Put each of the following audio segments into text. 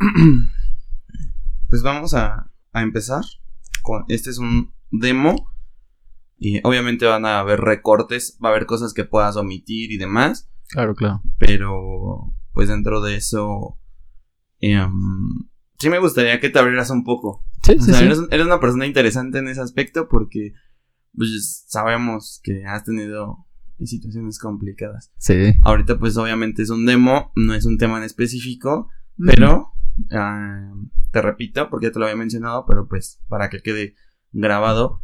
pues vamos a, a empezar. Con, este es un demo. Y obviamente van a haber recortes, va a haber cosas que puedas omitir y demás. Claro, claro. Pero, pues dentro de eso, em, sí me gustaría que te abrieras un poco. Sí, O sí, sea, sí. eres, eres una persona interesante en ese aspecto porque, pues, sabemos que has tenido situaciones complicadas. Sí. Ahorita, pues, obviamente es un demo, no es un tema en específico, pero, ah, te repito, porque ya te lo había mencionado, pero pues, para que quede grabado,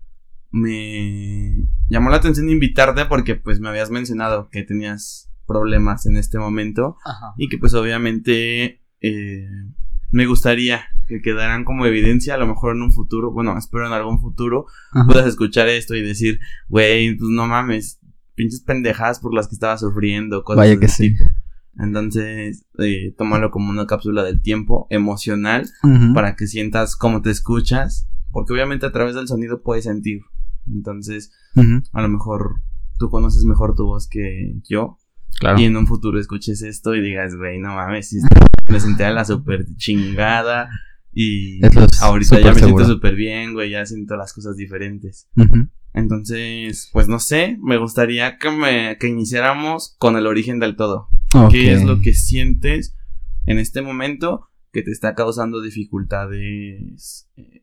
me llamó la atención invitarte porque, pues, me habías mencionado que tenías problemas en este momento Ajá. y que, pues, obviamente, eh, me gustaría que quedaran como evidencia, a lo mejor en un futuro, bueno, espero en algún futuro, Ajá. puedas escuchar esto y decir, güey, pues no mames, pinches pendejadas por las que estaba sufriendo, cosas Vaya que sí. tipo. Entonces, eh, tómalo como una cápsula del tiempo emocional para que sientas cómo te escuchas, porque obviamente a través del sonido puedes sentir. Entonces, a lo mejor tú conoces mejor tu voz que yo Claro. y en un futuro escuches esto y digas, güey, no mames, me sentí a la super chingada y Es ahorita ya me seguro. siento súper bien, güey, ya siento las cosas diferentes. Entonces, pues no sé, me gustaría que me que iniciáramos con el origen del todo. ¿Qué es lo que sientes en este momento que te está causando dificultades eh,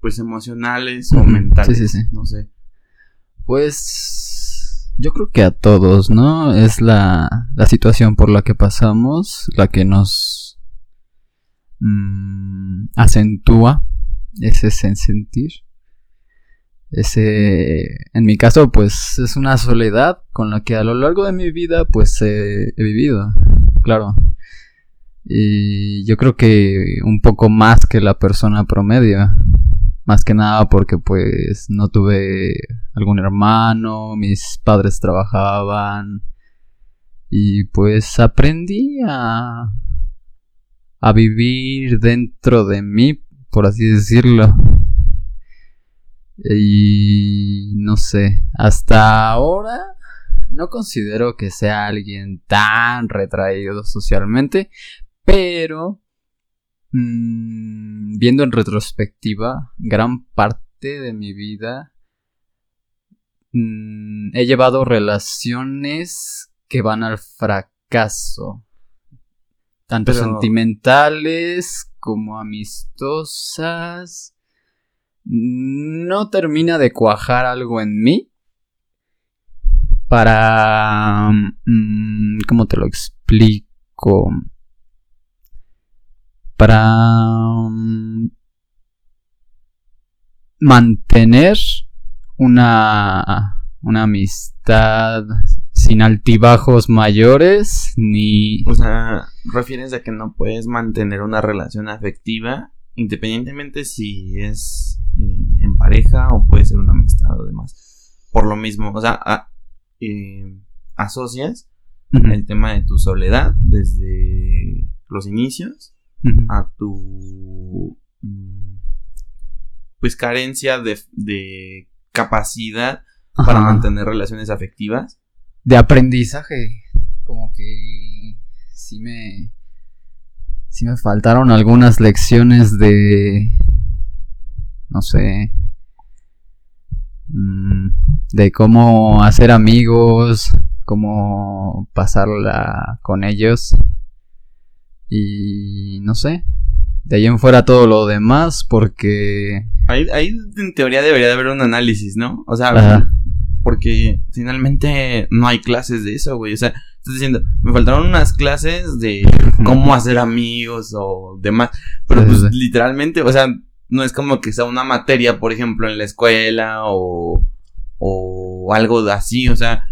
pues emocionales o mentales? Sí, sí, sí. No sé. Pues yo creo que a todos, ¿no? Es la, la situación por la que pasamos, la que nos mm, acentúa ese sen- sentir. Ese, en mi caso, pues es una soledad con la que a lo largo de mi vida, pues he vivido, claro. Y yo creo que un poco más que la persona promedio. Más que nada porque pues no tuve algún hermano, mis padres trabajaban y pues aprendí a a vivir dentro de mí, por así decirlo. Y no sé, hasta ahora no considero que sea alguien tan retraído socialmente, pero mm, viendo en retrospectiva, gran parte de mi vida mm, he llevado relaciones que van al fracaso, tanto Pero- sentimentales como amistosas. No termina de cuajar algo en mí para... mm, ¿Cómo te lo explico? Para mm, mantener una, una amistad sin altibajos mayores ni... O sea, refieres a que no puedes mantener una relación afectiva independientemente si es eh, en pareja o puede ser una amistad o demás. Por lo mismo, o sea, a- eh, asocias el tema de tu soledad desde los inicios a tu mm, pues carencia de, de capacidad para mantener relaciones afectivas. de aprendizaje. Como que sí me. Sí me faltaron algunas lecciones de. No sé. mm, De cómo hacer amigos. Cómo pasarla con ellos. Y no sé. De ahí en fuera todo lo demás. Porque. Ahí, ahí en teoría debería de haber un análisis, ¿no? O sea, Ajá. porque finalmente no hay clases de eso, güey. O sea, estás diciendo, me faltaron unas clases de cómo hacer amigos o demás. Pero Sí, pues sí. literalmente, o sea, no es como que sea una materia, por ejemplo, en la escuela o, o algo así. O sea,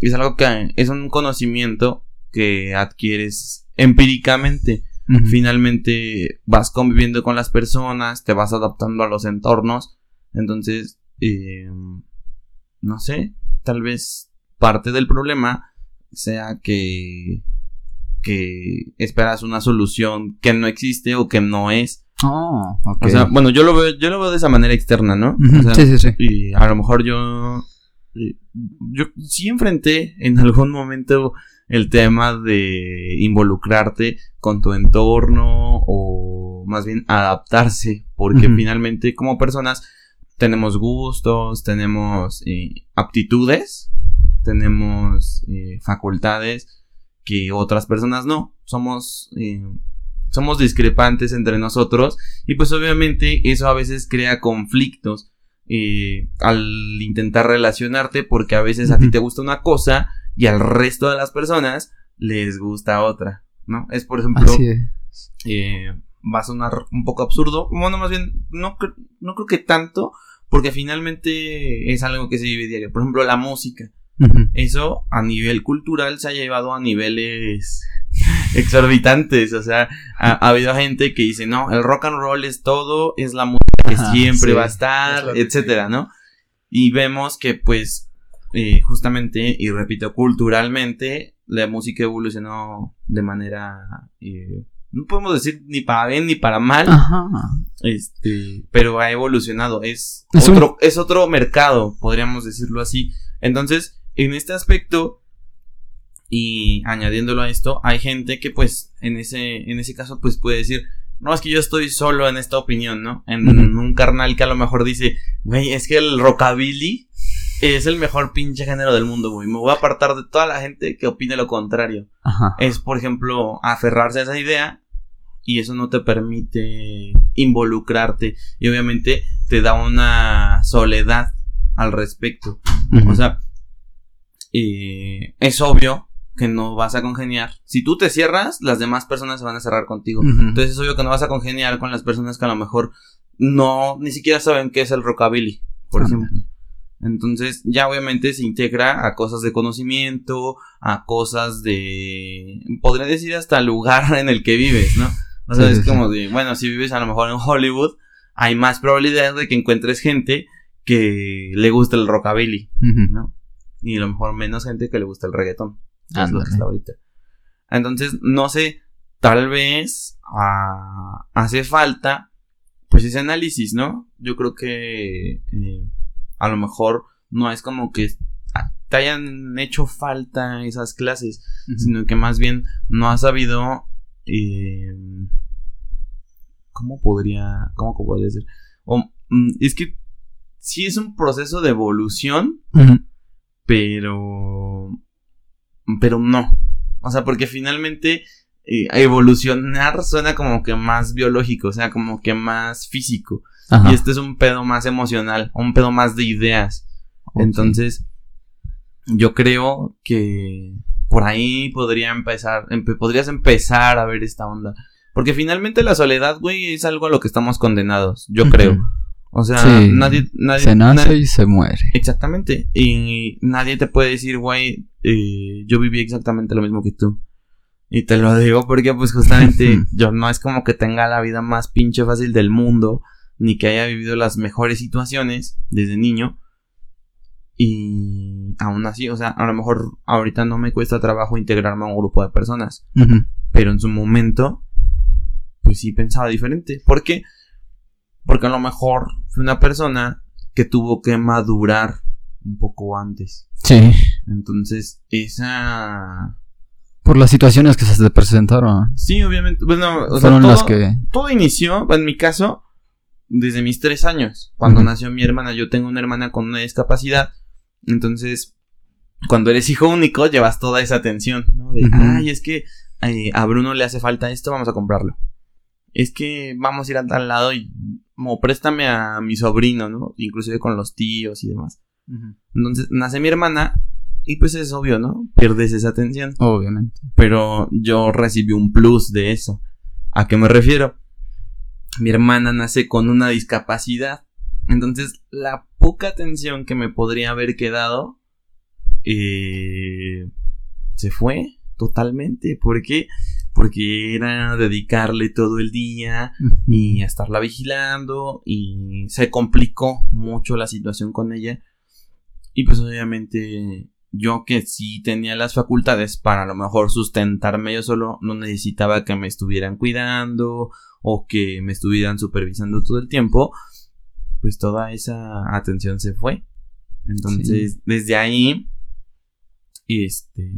es algo que es un conocimiento que adquieres empíricamente. Finalmente vas conviviendo con las personas, te vas adaptando a los entornos. Entonces, eh, no sé, tal vez parte del problema sea que, que esperas una solución que no existe o que no es. Oh, ok. O sea, bueno, yo lo veo, yo lo veo de esa manera externa, ¿no? Ujú, O sea, sí, sí, sí. y a lo mejor yo. Yo sí enfrenté en algún momento el tema de involucrarte con tu entorno o más bien adaptarse, porque finalmente como personas tenemos gustos, tenemos eh, aptitudes, tenemos eh, facultades que otras personas no. Somos eh, somos discrepantes entre nosotros y pues obviamente eso a veces crea conflictos al intentar relacionarte porque a veces a ti te gusta una cosa y al resto de las personas les gusta otra, ¿no? Es por ejemplo, eh, va a sonar un poco absurdo, bueno, más bien, no, no creo que tanto, porque finalmente es algo que se vive diario. Por ejemplo, la música. Eso a nivel cultural se ha llevado a niveles exorbitantes. O sea, ha, habido gente que dice, no, el rock and roll es todo, es la música que siempre va a estar, etcétera, ¿no? Y vemos que, pues, eh, justamente, y repito, culturalmente, la música evolucionó de manera. Eh, no podemos decir ni para bien ni para mal. Este, pero ha evolucionado. Es, otro, es otro mercado, podríamos decirlo así. Entonces, en este aspecto, y añadiéndolo a esto, hay gente que pues en ese, en ese caso pues puede decir, no, es que yo estoy solo en esta opinión, ¿no? En, un carnal que a lo mejor dice, güey, es que el rockabilly es el mejor pinche género del mundo, güey. Me voy a apartar de toda la gente que opine lo contrario. Es, por ejemplo, aferrarse a esa idea y eso no te permite involucrarte y obviamente te da una soledad al respecto. O sea, eh, es obvio que no vas a congeniar. Si tú te cierras, las demás personas se van a cerrar contigo. Entonces es obvio que no vas a congeniar con las personas que a lo mejor no, ni siquiera saben qué es el rockabilly, por ejemplo. Entonces ya obviamente se integra a cosas de conocimiento, a cosas de, podría decir hasta el lugar en el que vives, ¿no? O sea, es como de, bueno, si vives a lo mejor en Hollywood, hay más probabilidad de que encuentres gente que le guste el rockabilly, ¿no? Y a lo mejor menos gente que le gusta el reggaetón. Es lo que está ahorita. Entonces, no sé, tal vez ah, hace falta, pues ese análisis, ¿no? Yo creo que eh, a lo mejor no es como que te hayan hecho falta esas clases, sino que más bien no has sabido eh, ¿Cómo podría, cómo podría decir? Mm, es que sí es un proceso de evolución, pero, pero no. O sea, porque finalmente eh, evolucionar suena como que más biológico, o sea, como que más físico. Y este es un pedo más emocional, un pedo más de ideas. Entonces, yo creo que por ahí podría empezar, podrías empezar a ver esta onda. Porque finalmente la soledad, güey, es algo a lo que estamos condenados, yo creo. O sea, nadie, nadie... Se nace y se muere. Exactamente. Y nadie te puede decir, güey, eh, yo viví exactamente lo mismo que tú. Y te lo digo porque, pues, justamente, yo no es como que tenga la vida más pinche fácil del mundo, ni que haya vivido las mejores situaciones desde niño. Y aún así, o sea, a lo mejor ahorita no me cuesta trabajo integrarme a un grupo de personas. Pero en su momento, pues sí pensaba diferente. ¿Por qué? Porque a lo mejor fue una persona que tuvo que madurar un poco antes. Sí. Entonces, esa... Por las situaciones que se te presentaron. Sí, obviamente. Bueno, Fueron las que... Todo inició, en mi caso, desde mis tres años. Cuando nació mi hermana, yo tengo una hermana con una discapacidad. Entonces, cuando eres hijo único, llevas toda esa atención, ¿no? De, ay, es que eh, a Bruno le hace falta esto, vamos a comprarlo es que vamos a ir a tal lado y como préstame a mi sobrino, ¿no? Inclusive con los tíos y demás. Entonces nace mi hermana y pues es obvio, ¿no? Pierdes esa atención. Obviamente. Pero yo recibí un plus de eso. ¿A qué me refiero? Mi hermana nace con una discapacidad. Entonces la poca atención que me podría haber quedado eh, se fue totalmente. ¿Por qué? Porque era dedicarle todo el día y estarla vigilando y se complicó mucho la situación con ella. Y pues obviamente yo que sí tenía las facultades para a lo mejor sustentarme yo solo no necesitaba que me estuvieran cuidando o que me estuvieran supervisando todo el tiempo pues toda esa atención se fue. Entonces desde ahí este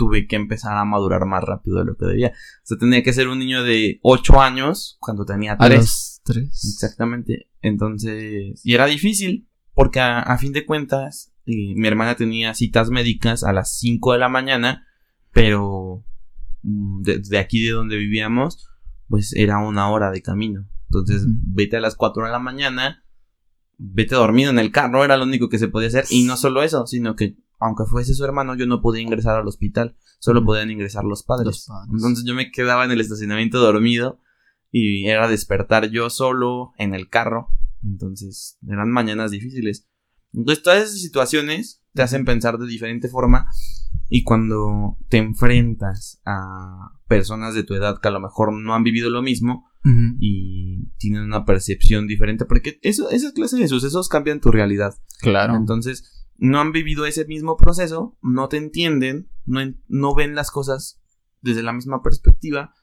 tuve que empezar a madurar más rápido de lo que debía. O sea, tenía que ser un niño de 8 años cuando tenía 3. 3. Exactamente. Entonces, y era difícil porque a, fin de cuentas eh, mi hermana tenía citas médicas a las 5 de la mañana, pero desde mm, aquí de donde vivíamos, pues era una hora de camino. Entonces, vete a las 4 de la mañana, vete dormido en el carro, era lo único que se podía hacer. Y no solo eso, sino que aunque fuese su hermano, yo no podía ingresar al hospital, solo podían ingresar los padres. Entonces yo me quedaba en el estacionamiento dormido y era despertar yo solo en el carro. Entonces eran mañanas difíciles. Entonces todas esas situaciones te hacen pensar de diferente forma y cuando te enfrentas a personas de tu edad que a lo mejor no han vivido lo mismo y tienen una percepción diferente, porque eso, esa clase de sucesos cambian tu realidad. Claro. Entonces, no han vivido ese mismo proceso, no te entienden, no, no ven las cosas desde la misma perspectiva.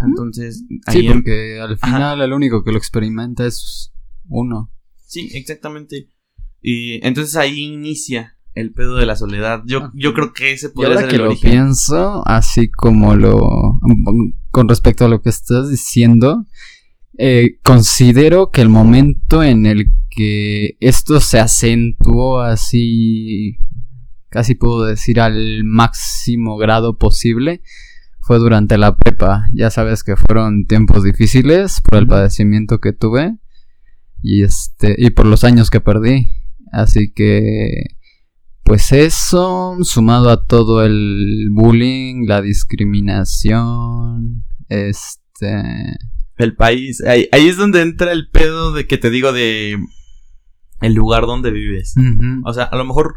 Entonces, ahí sí, porque al final el único que lo experimenta es uno. Sí, exactamente. Y entonces ahí inicia el pedo de la soledad. Yo, yo creo que ese podría ser que lo pienso, así como lo con respecto a lo que estás diciendo, eh, considero que el momento en el que esto se acentuó así, casi puedo decir al máximo grado posible, fue durante la prepa. Ya sabes que fueron tiempos difíciles por el padecimiento que tuve y este y por los años que perdí. Así que pues eso sumado a todo el bullying, la discriminación, este el país, ahí, ahí es donde entra el pedo de que te digo de el lugar donde vives. O sea, a lo mejor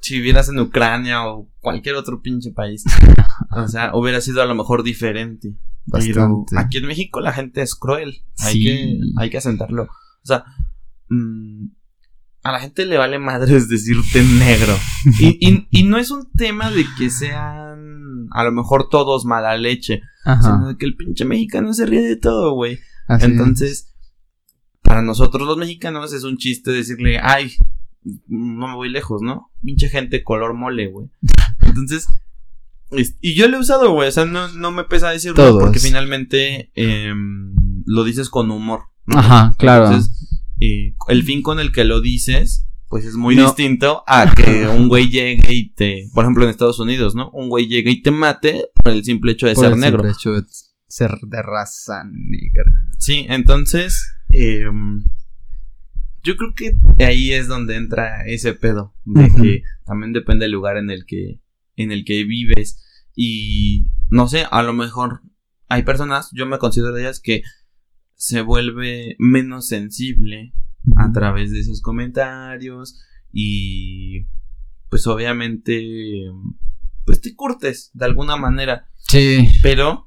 si vivieras en Ucrania o cualquier otro pinche país, o sea, hubiera sido a lo mejor diferente. Pero aquí en México la gente es cruel. Hay, que, hay que asentarlo. O sea, mm, a la gente le vale madres decirte negro. y, y, no es un tema de que sean a lo mejor todos mala leche, sino de que el pinche mexicano se ríe de todo, güey. Entonces, para nosotros los mexicanos es un chiste decirle, ay, no me voy lejos, ¿no? Pinche gente color mole, güey. Entonces, y yo lo he usado, güey, o sea, no, me pesa decirlo porque finalmente em, lo dices con humor. Ajá, claro. Entonces, el fin con el que lo dices, pues es muy distinto a que un güey llegue y te, por ejemplo en Estados Unidos, ¿no? Un güey llegue y te mate por el simple hecho de ser negro. Por el hecho de ser de raza negra. Sí, entonces Em, yo creo que ahí es donde entra ese pedo. De que también depende del lugar en el que. en el que vives. Y no sé, a lo mejor hay personas, yo me considero de ellas, que se vuelve menos sensible a través de esos comentarios. Y pues obviamente. Pues te curtes de alguna manera. Sí. Pero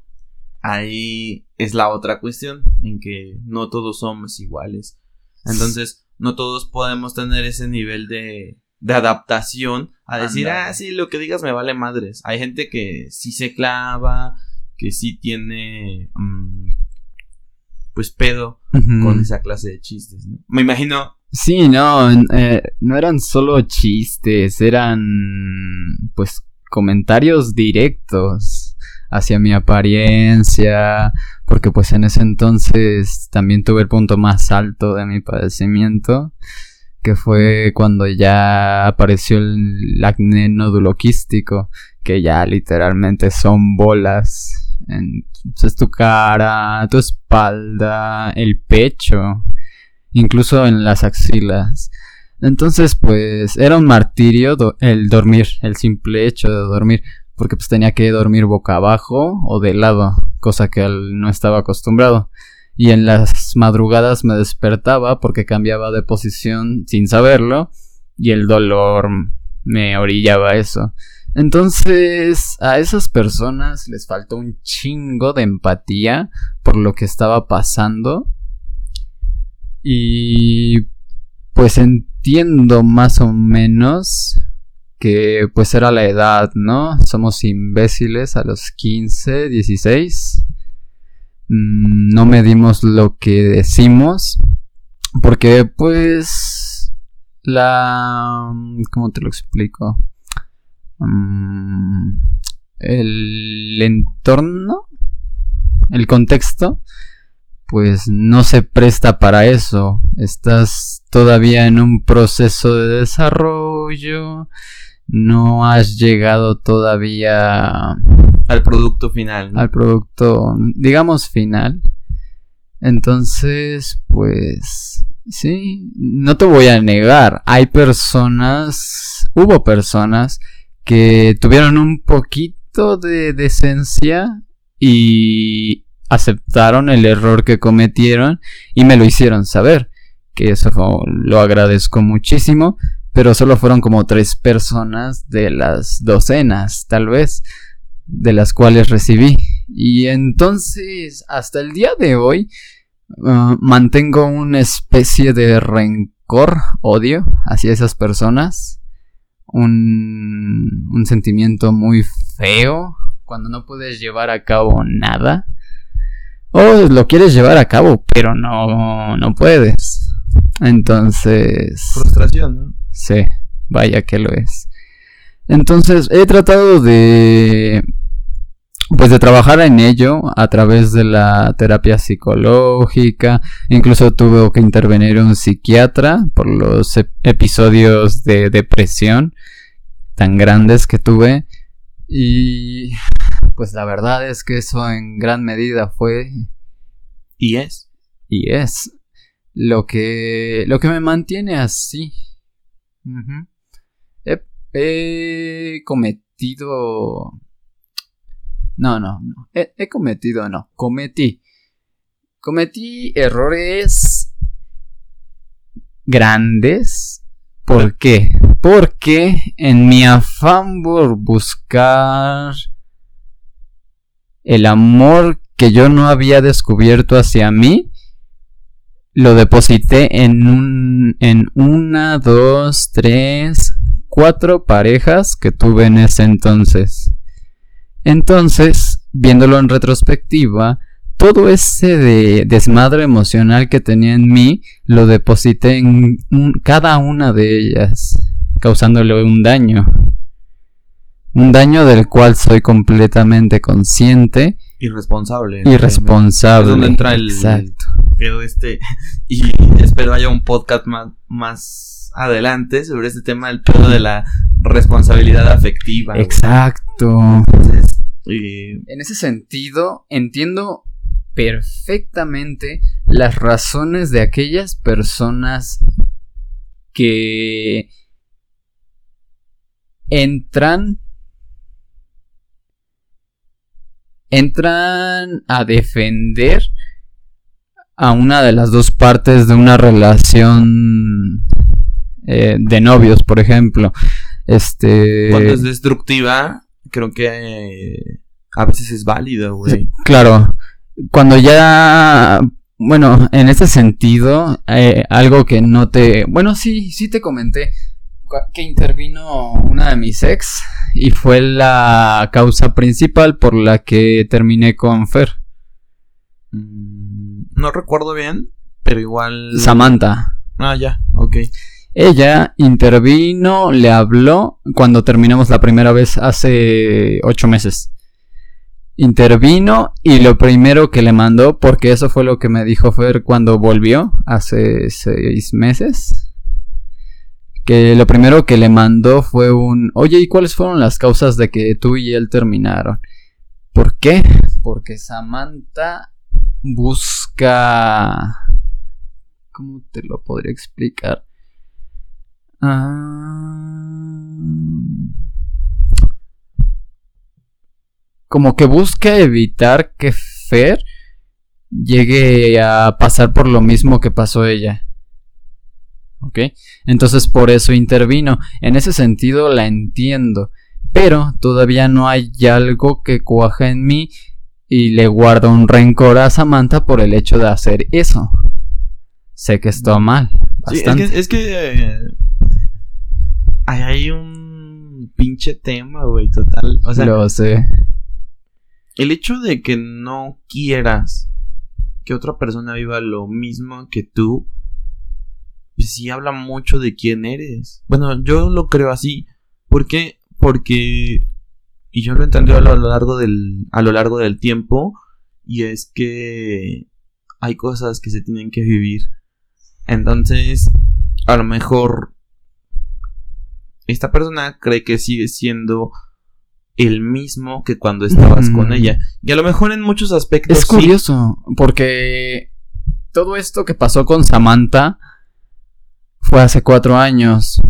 ahí es la otra cuestión, en que no todos somos iguales. Entonces, no todos podemos tener ese nivel de, de adaptación a decir, ah, sí, lo que digas me vale madres. Hay gente que sí se clava, que sí tiene, mm, pues, pedo con esa clase de chistes, ¿no? Me imagino. Sí, no, eh, no eran solo chistes, eran, pues, comentarios directos hacia mi apariencia, porque pues en ese entonces también tuve el punto más alto de mi padecimiento, que fue cuando ya apareció el acné noduloquístico, que ya literalmente son bolas. Entonces tu cara, tu espalda, el pecho, incluso en las axilas. Entonces, pues era un martirio el dormir, el simple hecho de dormir porque pues tenía que dormir boca abajo o de lado, cosa que no estaba acostumbrado. Y en las madrugadas me despertaba porque cambiaba de posición sin saberlo y el dolor me orillaba a eso. Entonces, a esas personas les faltó un chingo de empatía por lo que estaba pasando. Y pues entiendo más o menos que pues era la edad, ¿no? Somos imbéciles a los 15, 16. Mm, no medimos lo que decimos. Porque pues la... ¿Cómo te lo explico? mm, el entorno, el contexto, pues no se presta para eso. Estás todavía en un proceso de desarrollo, no has llegado todavía al producto final. Al producto, digamos, final. Entonces, pues, sí, no te voy a negar, hay personas, hubo personas que tuvieron un poquito de decencia y aceptaron el error que cometieron y me lo hicieron saber, que eso lo agradezco muchísimo, pero solo fueron como tres personas de las docenas, tal vez, de las cuales recibí. Y entonces, hasta el día de hoy, uh, mantengo una especie de rencor, odio hacia esas personas. Un, un sentimiento muy feo cuando no puedes llevar a cabo nada. O lo quieres llevar a cabo, pero no, no puedes. Entonces... Frustración, ¿no? Sí, vaya que lo es. Entonces he tratado de pues de trabajar en ello a través de la terapia psicológica, incluso tuve que intervenir un psiquiatra por los episodios de depresión tan grandes que tuve y pues la verdad es que eso en gran medida fue y es y es lo que lo que me mantiene así. he cometido no, no, no. He, cometido, no. Cometí. Cometí errores grandes. ¿Por qué? Porque en mi afán por buscar el amor que yo no había descubierto hacia mí, lo deposité en un, en una, dos, tres, cuatro parejas que tuve en ese entonces. Entonces, viéndolo en retrospectiva, todo ese desmadre emocional que tenía en mí lo deposité en cada una de ellas, causándole un daño. Un daño del cual soy completamente consciente. Irresponsable. Irresponsable. Es donde entra el. Exacto. Pero este. Y espero haya un podcast más, más adelante sobre este tema del pedo de la responsabilidad afectiva. Exacto. En ese sentido, entiendo perfectamente las razones de aquellas personas que entran entran a defender a una de las dos partes de una relación eh, de novios, por ejemplo. Este. Cuando es destructiva, creo que eh, a veces es válido, güey. claro. Cuando ya. Bueno, en ese sentido, eh, algo que no te. Bueno, sí, sí te comenté que intervino una de mis ex y fue la causa principal por la que terminé con Fer. Mm, no recuerdo bien, pero igual. Samantha. Ah, ya, ok. Ella intervino, le habló cuando terminamos la primera vez hace ocho meses. Intervino y lo primero que le mandó, porque eso fue lo que me dijo Fer cuando volvió hace seis meses, que lo primero que le mandó fue un, oye, ¿y cuáles fueron las causas de que tú y él terminaron? ¿Por qué? Porque Samantha busca... ¿Cómo te lo podría explicar? Ah, como que busca evitar que Fer llegue a pasar por lo mismo que pasó ella. ¿Ok? Entonces por eso intervino. En ese sentido la entiendo. Pero todavía no hay algo que cuaja en mí y le guardo un rencor a Samantha por el hecho de hacer eso. Sé que está mal. es que, eh, hay un pinche tema, güey, total. O sea, lo sé. El hecho de que no quieras que otra persona viva lo mismo que tú, pues sí habla mucho de quién eres. Bueno, yo lo creo así. ¿Por qué? porque y yo lo he entendido a lo largo del a lo largo del tiempo y es que hay cosas que se tienen que vivir. Entonces, a lo mejor esta persona cree que sigue siendo el mismo que cuando estabas con ella. Y a lo mejor en muchos aspectos. Es curioso, porque todo esto que pasó con Samantha fue hace cuatro años.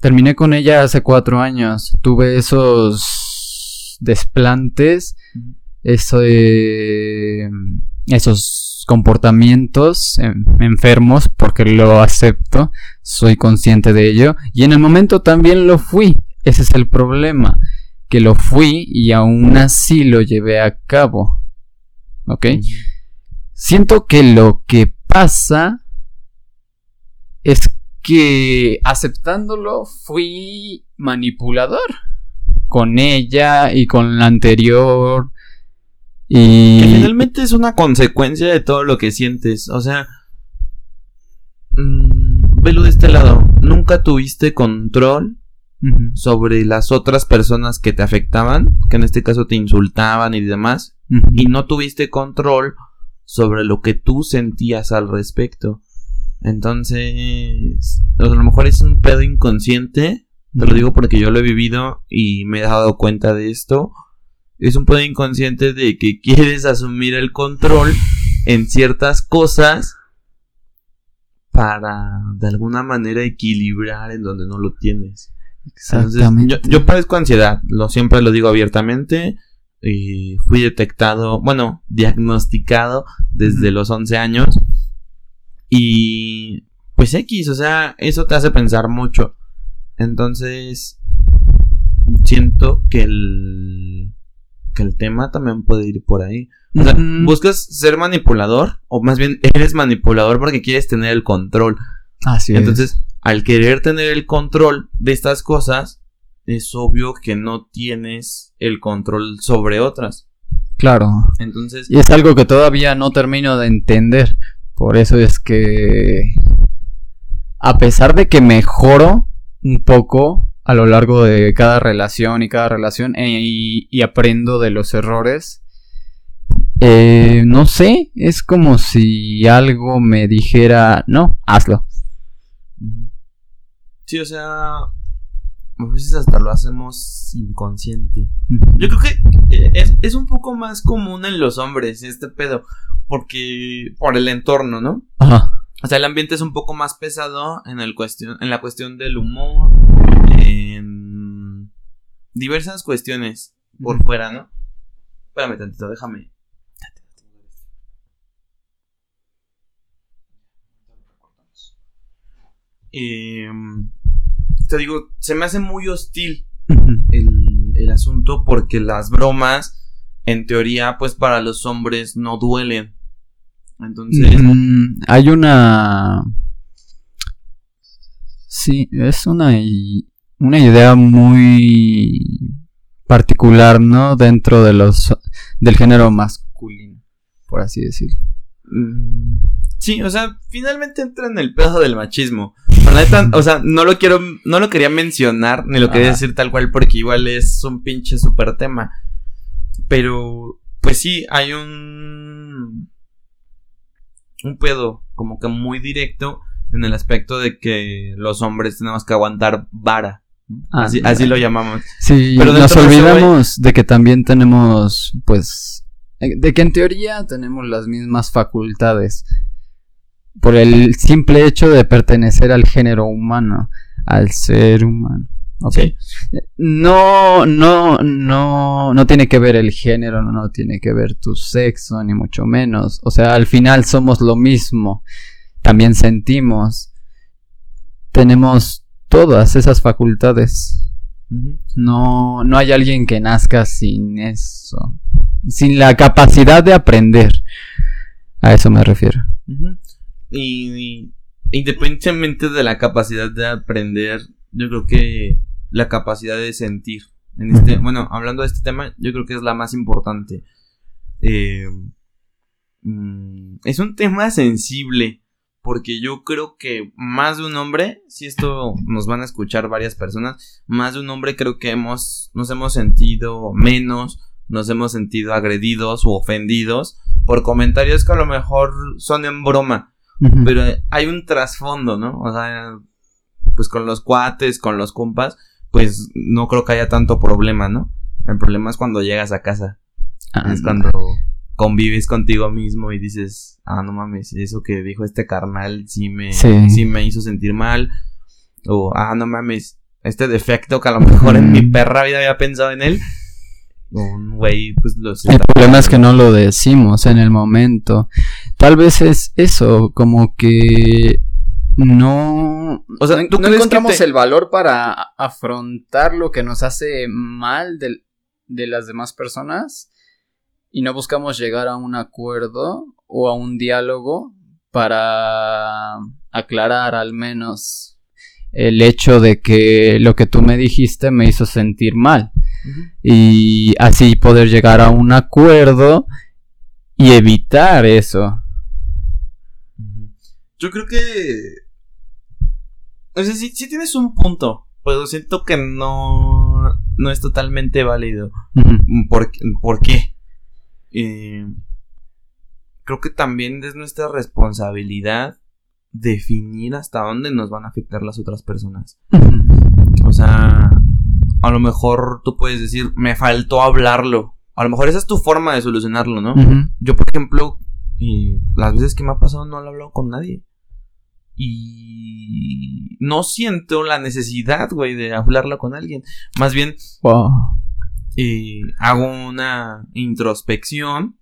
Terminé con ella hace cuatro años. Tuve esos desplantes, eso esos comportamientos enfermos, porque lo acepto, soy consciente de ello. Y en el momento también lo fui. Ese es el problema. Que lo fui y aún así lo llevé a cabo. ¿Ok? Siento que lo que pasa es que aceptándolo fui manipulador con ella y con la anterior. Y que finalmente es una consecuencia de todo lo que sientes. O sea, mmm, velo de este lado. Nunca tuviste control sobre las otras personas que te afectaban, que en este caso te insultaban y demás, y no tuviste control sobre lo que tú sentías al respecto. Entonces, a lo mejor es un pedo inconsciente, te lo digo porque yo lo he vivido y me he dado cuenta de esto. Es un pedo inconsciente de que quieres asumir el control en ciertas cosas para de alguna manera equilibrar en donde no lo tienes. Exactamente. yo, yo, padezco ansiedad, lo siempre lo digo abiertamente. Y fui detectado, bueno, diagnosticado desde los 11 años. Y pues X, o sea, eso te hace pensar mucho. Entonces, siento que el que el tema también puede ir por ahí. O sea, buscas ser manipulador o más bien eres manipulador porque quieres tener el control. Así Entonces, al querer tener el control de estas cosas, es obvio que no tienes el control sobre otras. Claro. Entonces. Y es algo que todavía no termino de entender. Por eso es que. A pesar de que mejoro un poco a lo largo de cada relación y cada relación eh, y, aprendo de los errores. Eh, no sé, es como si algo me dijera, no, hazlo. Sí, o sea, a veces hasta lo hacemos inconsciente. Yo creo que eh, es, es, un poco más común en los hombres este pedo, porque por el entorno, ¿no? Ajá. O sea, el ambiente es un poco más pesado en, el cuestión, en la cuestión del humor, en diversas cuestiones por fuera, ¿no? Espérame tantito, déjame. Eh, te digo, se me hace muy hostil el, asunto porque las bromas, en teoría, pues para los hombres no duelen. Entonces... hay una... Sí, es una, una idea muy particular, ¿no? Dentro de los del género masculino, por así decirlo. Mm, sí, o sea, finalmente entra en el pedo del machismo o sea, no lo quiero, no lo quería mencionar, ni lo quería decir tal cual, porque igual es un pinche super tema. Pero, pues sí, hay un. Un pedo, como que muy directo, en el aspecto de que los hombres tenemos que aguantar vara. Ah, así, así lo llamamos. Sí, pero nos olvidamos de que también tenemos, pues, de que en teoría tenemos las mismas facultades por el simple hecho de pertenecer al género humano, al ser humano. ¿ok? No, no, no, no tiene que ver el género, no, tiene que ver tu sexo, ni mucho menos. O sea, al final somos lo mismo. También sentimos. Tenemos todas esas facultades. No, no hay alguien que nazca sin eso. Sin la capacidad de aprender. A eso me refiero. Y, independientemente de la capacidad de aprender, yo creo que la capacidad de sentir. En este, bueno, hablando de este tema, yo creo que es la más importante. Eh, mm, es un tema sensible porque yo creo que más de un hombre, si esto nos van a escuchar varias personas, más de un hombre creo que hemos, nos hemos sentido menos, nos hemos sentido agredidos o ofendidos por comentarios que a lo mejor son en broma, pero hay un trasfondo, ¿no? O sea, pues con los cuates, con los compas, pues no creo que haya tanto problema, ¿no? El problema es cuando llegas a casa. es cuando convives contigo mismo y dices, ah, no mames, eso que dijo este carnal sí me, sí. me hizo sentir mal. O, ah, no mames, este defecto que a lo mejor en mi perra vida había pensado en él. Un güey, pues lo El problema es que no lo decimos en el momento. Tal vez es eso, como que no. O sea, no encontramos el valor para afrontar lo que nos hace mal de, de las demás personas y no buscamos llegar a un acuerdo o a un diálogo para aclarar al menos el hecho de que lo que tú me dijiste me hizo sentir mal y así poder llegar a un acuerdo y evitar eso. Yo creo que... O sea, sí, tienes un punto, pero siento que no, no es totalmente válido. ¿Por, ¿Por qué? Eh, creo que también es nuestra responsabilidad definir hasta dónde nos van a afectar las otras personas. O sea, a lo mejor tú puedes decir, me faltó hablarlo. A lo mejor esa es tu forma de solucionarlo, ¿no? Yo, por ejemplo, y las veces que me ha pasado no lo he hablado con nadie. Y no siento la necesidad, güey, de hablarlo con alguien. Más bien, y hago una introspección.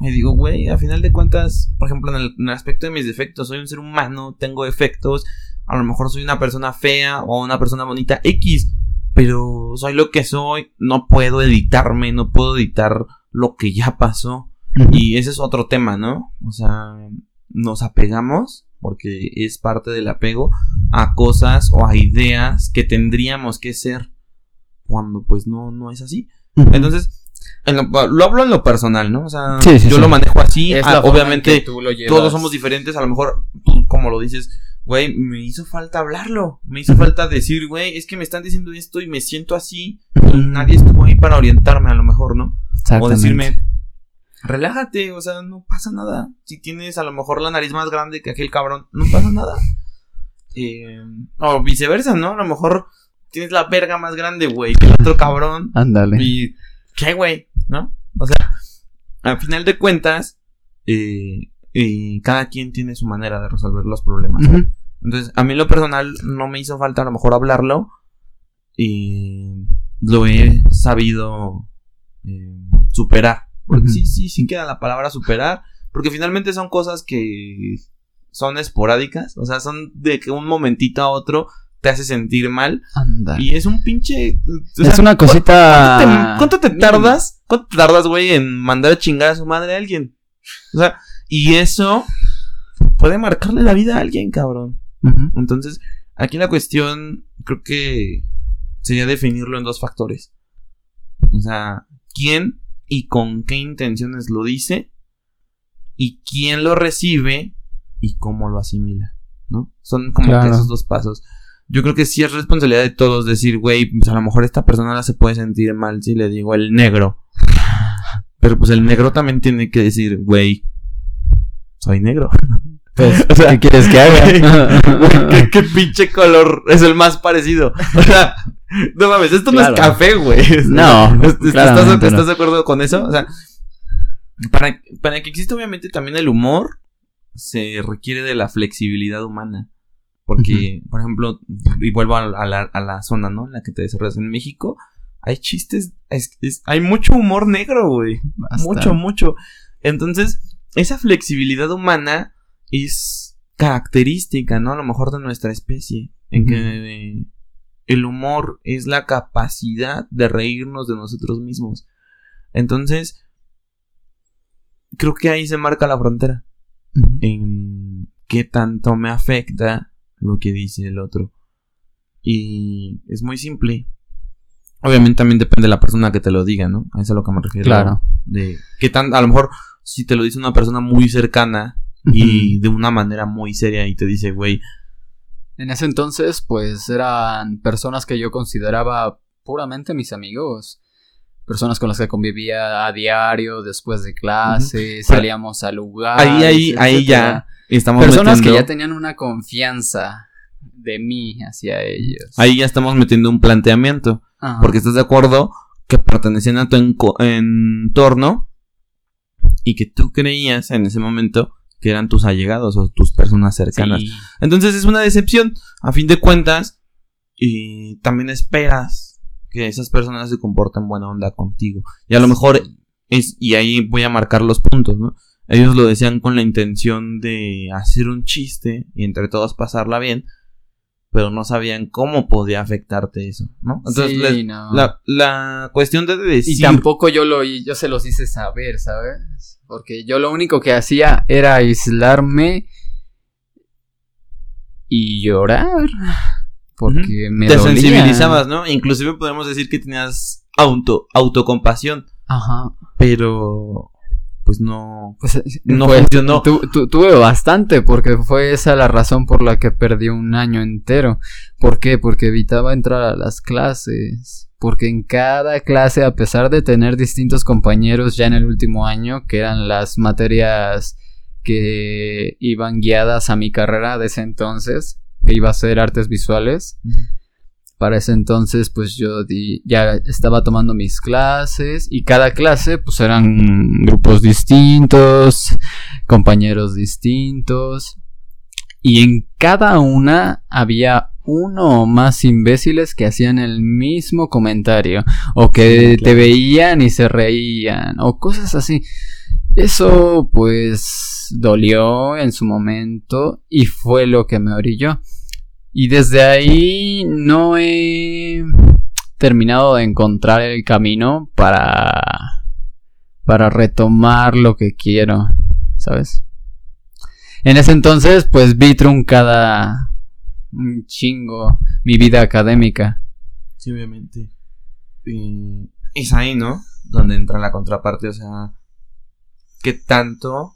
Y digo, güey, a final de cuentas, por ejemplo, en el, aspecto de mis defectos, soy un ser humano, tengo defectos, a lo mejor soy una persona fea o una persona bonita X, pero soy lo que soy, no puedo editarme, no puedo editar lo que ya pasó. Y ese es otro tema, ¿no? O sea, nos apegamos, porque es parte del apego, a cosas o a ideas que tendríamos que ser cuando pues no, no es así. Entonces, lo, hablo en lo personal, ¿no? O sea, yo lo manejo así. Ah, obviamente, todos somos diferentes. A lo mejor, como lo dices, güey, me hizo falta hablarlo. Me hizo falta decir, güey, es que me están diciendo esto y me siento así. Y nadie estuvo ahí para orientarme, a lo mejor, ¿no? O decirme, relájate, o sea, no pasa nada. Si tienes a lo mejor la nariz más grande que aquel cabrón, no pasa nada. Eh, o viceversa, ¿no? A lo mejor tienes la verga más grande, güey, que el otro cabrón. Ándale. Y, ¿qué, güey? ¿No? O sea, al final de cuentas, eh, cada quien tiene su manera de resolver los problemas. Entonces, a mí lo personal no me hizo falta a lo mejor hablarlo y lo he sabido eh, superar. Porque sí, sí, sin queda la palabra superar. Porque finalmente son cosas que son esporádicas. O sea, son de que un momentito a otro te hace sentir mal. Anda. Y es un pinche. es una cosita. ¿Cuánto te, tardas? ¿Cuánto te tardas, güey, en mandar a chingar a su madre a alguien? O sea, y eso puede marcarle la vida a alguien, cabrón. Entonces, aquí la cuestión creo que sería definirlo en dos factores. O sea, quién y con qué intenciones lo dice y quién lo recibe y cómo lo asimila, ¿no? Son como esos dos pasos yo creo que sí es responsabilidad de todos decir, güey, pues a lo mejor esta persona la se puede sentir mal si le digo el negro. Pero pues el negro también tiene que decir, güey, soy negro. Pues, ¿qué quieres que haga? ¿qué, pinche color es el más parecido? O sea, no mames, esto no es café, güey. No. ¿Estás, de acuerdo con eso? O sea, para, para que exista obviamente también el humor, se requiere de la flexibilidad humana. Porque, por ejemplo, y vuelvo a, la, a, la, zona, ¿no? En la que te desarrollas en México. Hay chistes, hay mucho humor negro, güey. Mucho, mucho. Entonces, esa flexibilidad humana es característica, ¿no? A lo mejor de nuestra especie. En que el humor es la capacidad de reírnos de nosotros mismos. Entonces, creo que ahí se marca la frontera. En qué tanto me afecta lo que dice el otro. Y es muy simple. Obviamente también depende de la persona que te lo diga, ¿no? A eso es a lo que me refiero. Claro. De qué tan, a lo mejor, si te lo dice una persona muy cercana y de una manera muy seria y te dice, güey. En ese entonces, pues eran personas que yo consideraba puramente mis amigos. Personas con las que convivía a diario, después de clases, salíamos a lugares. Ahí, ahí, ahí ya estamos Personas que ya tenían una confianza de mí hacia ellos. Ahí ya estamos metiendo un planteamiento. Porque estás de acuerdo que pertenecían a tu entorno y que tú creías en ese momento que eran tus allegados o tus personas cercanas. Entonces es una decepción. A fin de cuentas, y también esperas que esas personas se comporten buena onda contigo. Y a lo mejor es, y ahí voy a marcar los puntos, ¿no? Ellos lo decían con la intención de hacer un chiste y entre todos pasarla bien, pero no sabían cómo podía afectarte eso, ¿no? Entonces, La, la, cuestión de decir... Y tampoco yo lo yo se los hice saber, ¿sabes? Porque yo lo único que hacía era aislarme y llorar. Porque me Te sensibilizabas, ¿no? Inclusive podemos decir que tenías auto, autocompasión. Ajá. Pero pues no, pues, no funcionó. tuve bastante porque fue esa la razón por la que perdí un año entero. ¿Por qué? Porque evitaba entrar a las clases. Porque en cada clase, a pesar de tener distintos compañeros ya en el último año, que eran las materias que iban guiadas a mi carrera de ese entonces, que iba a ser artes visuales, para ese entonces pues yo ya estaba tomando mis clases y cada clase pues eran grupos distintos, compañeros distintos y en cada una había uno o más imbéciles que hacían el mismo comentario o que te veían y se reían o cosas así. Eso pues dolió en su momento y fue lo que me orilló. Y desde ahí no he terminado de encontrar el camino para para retomar lo que quiero, ¿sabes? En ese entonces, pues vi truncada un chingo mi vida académica. Sí, obviamente. Y es ahí, ¿no? Donde entra la contraparte, o sea, ¿qué tanto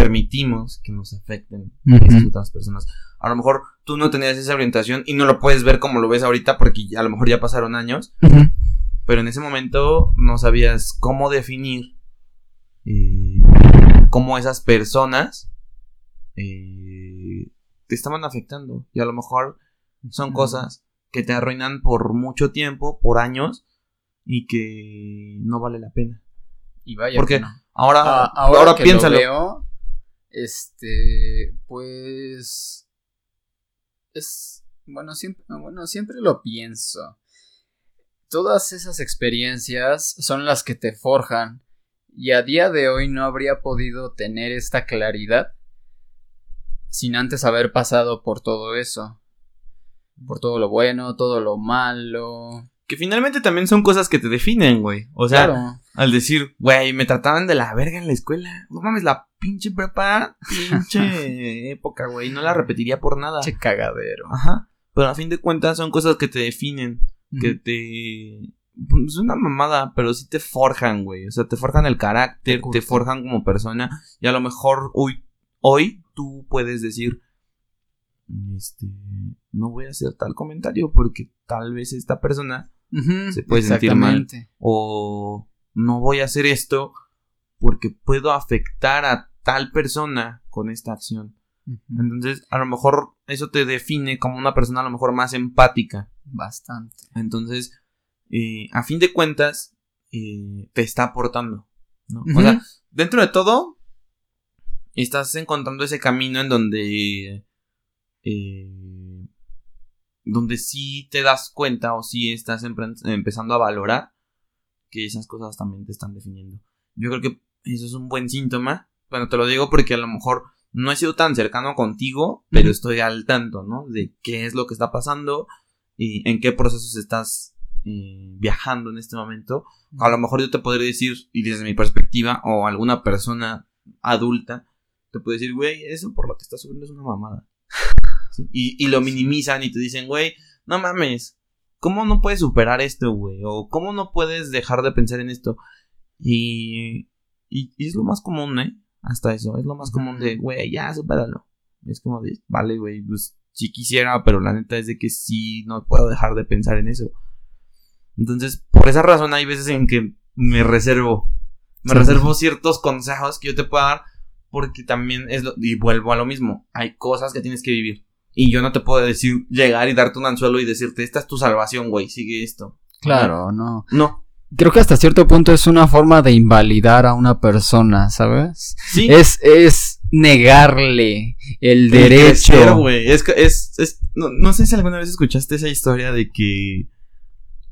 permitimos que nos afecten esas otras personas. A lo mejor tú no tenías esa orientación y no lo puedes ver como lo ves ahorita porque a lo mejor ya pasaron años. Pero en ese momento no sabías cómo definir eh, cómo esas personas eh, te estaban afectando. Y a lo mejor son cosas que te arruinan por mucho tiempo, por años, y que no vale la pena. Y vaya, porque ahora, ah, ahora, piénsalo. Este, pues es bueno, siempre bueno, siempre lo pienso. Todas esas experiencias son las que te forjan y a día de hoy no habría podido tener esta claridad sin antes haber pasado por todo eso. Por todo lo bueno, todo lo malo. Que finalmente también son cosas que te definen, güey. O sea, al decir, güey, me trataban de la verga en la escuela. No mames, la pinche prepa, pinche época, güey. No la repetiría por nada. Pinche cagadero. Ajá. Pero a fin de cuentas son cosas que te definen. Que te. Es una mamada, pero sí te forjan, güey. O sea, te forjan el carácter, te, forjan como persona. Y a lo mejor hoy, hoy tú puedes decir. Este. No voy a hacer tal comentario porque tal vez esta persona se puede sentir mal. O no voy a hacer esto porque puedo afectar a tal persona con esta acción. Entonces, a lo mejor eso te define como una persona a lo mejor más empática. Bastante. Entonces, eh, a fin de cuentas, eh, te está aportando. ¿no? O sea, dentro de todo, estás encontrando ese camino en donde... Eh, donde sí te das cuenta o sí estás empezando a valorar que esas cosas también te están definiendo. Yo creo que eso es un buen síntoma. Bueno, te lo digo porque a lo mejor no he sido tan cercano contigo, pero estoy al tanto, ¿no? De qué es lo que está pasando y en qué procesos estás eh, viajando en este momento. A lo mejor yo te podría decir, y desde mi perspectiva, o alguna persona adulta, te puede decir, güey, eso por lo que estás sufriendo es una mamada. y, y, lo minimizan y te dicen, güey, no mames, ¿cómo no puedes superar esto, güey? O ¿cómo no puedes dejar de pensar en esto? Y y, es lo más común, ¿eh? Hasta eso. Es lo más común de, güey, ya, supéralo. Es como de, vale, güey, pues sí quisiera, pero la neta es de que sí no puedo dejar de pensar en eso. Entonces, por esa razón hay veces en que me reservo. Me Sí. reservo ciertos consejos que yo te puedo dar porque también es lo, y vuelvo a lo mismo. Hay cosas que tienes que vivir. Y yo no te puedo decir, llegar y darte un anzuelo y decirte, esta es tu salvación, güey, sigue esto. Claro, no. No. Creo que hasta cierto punto es una forma de invalidar a una persona, ¿sabes? Sí. Es, es negarle el El derecho. crecer, güey. Es, que- es, es- no, no sé si alguna vez escuchaste esa historia de que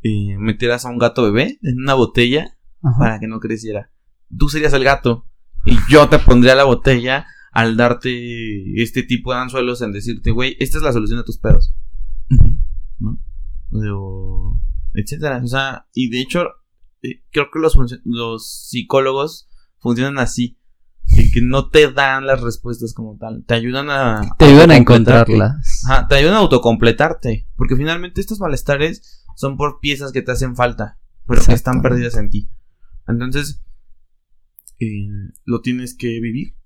eh, metieras a un gato bebé en una botella Ajá. para que no creciera. Tú serías el gato y yo te pondría la botella al darte este tipo de anzuelos en decirte, güey, esta es la solución a tus pedos. Ujú. O etcétera. O sea, y de hecho, eh, creo que los, los psicólogos funcionan así. de que no te dan las respuestas como tal. Te ayudan a. Te ayudan a encontrarlas. Ajá, te ayudan a autocompletarte. Porque finalmente estos malestares son por piezas que te hacen falta. Pero que están perdidas en ti. Entonces, eh, lo tienes que vivir.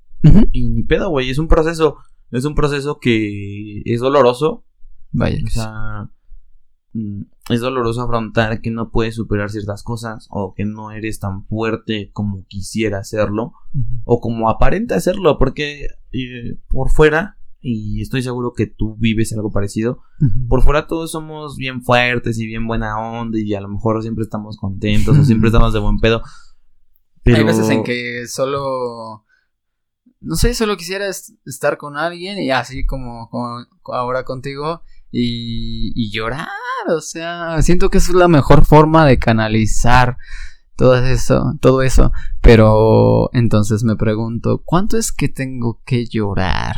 Y ni pedo, güey. Es un proceso. Es un proceso que es doloroso. Vaya. O sea, mm, es doloroso afrontar que no puedes superar ciertas cosas. O que no eres tan fuerte como quisiera hacerlo. O como aparenta hacerlo. Porque eh, por fuera. Y estoy seguro que tú vives algo parecido. Por fuera todos somos bien fuertes y bien buena onda. Y a lo mejor siempre estamos contentos. o siempre estamos de buen pedo. Pero... Hay veces en que solo. No sé, solo quisiera es- estar con alguien y así como, ahora contigo y, llorar. O sea, siento que es la mejor forma de canalizar todo eso, todo eso. Pero entonces me pregunto, ¿cuánto es que tengo que llorar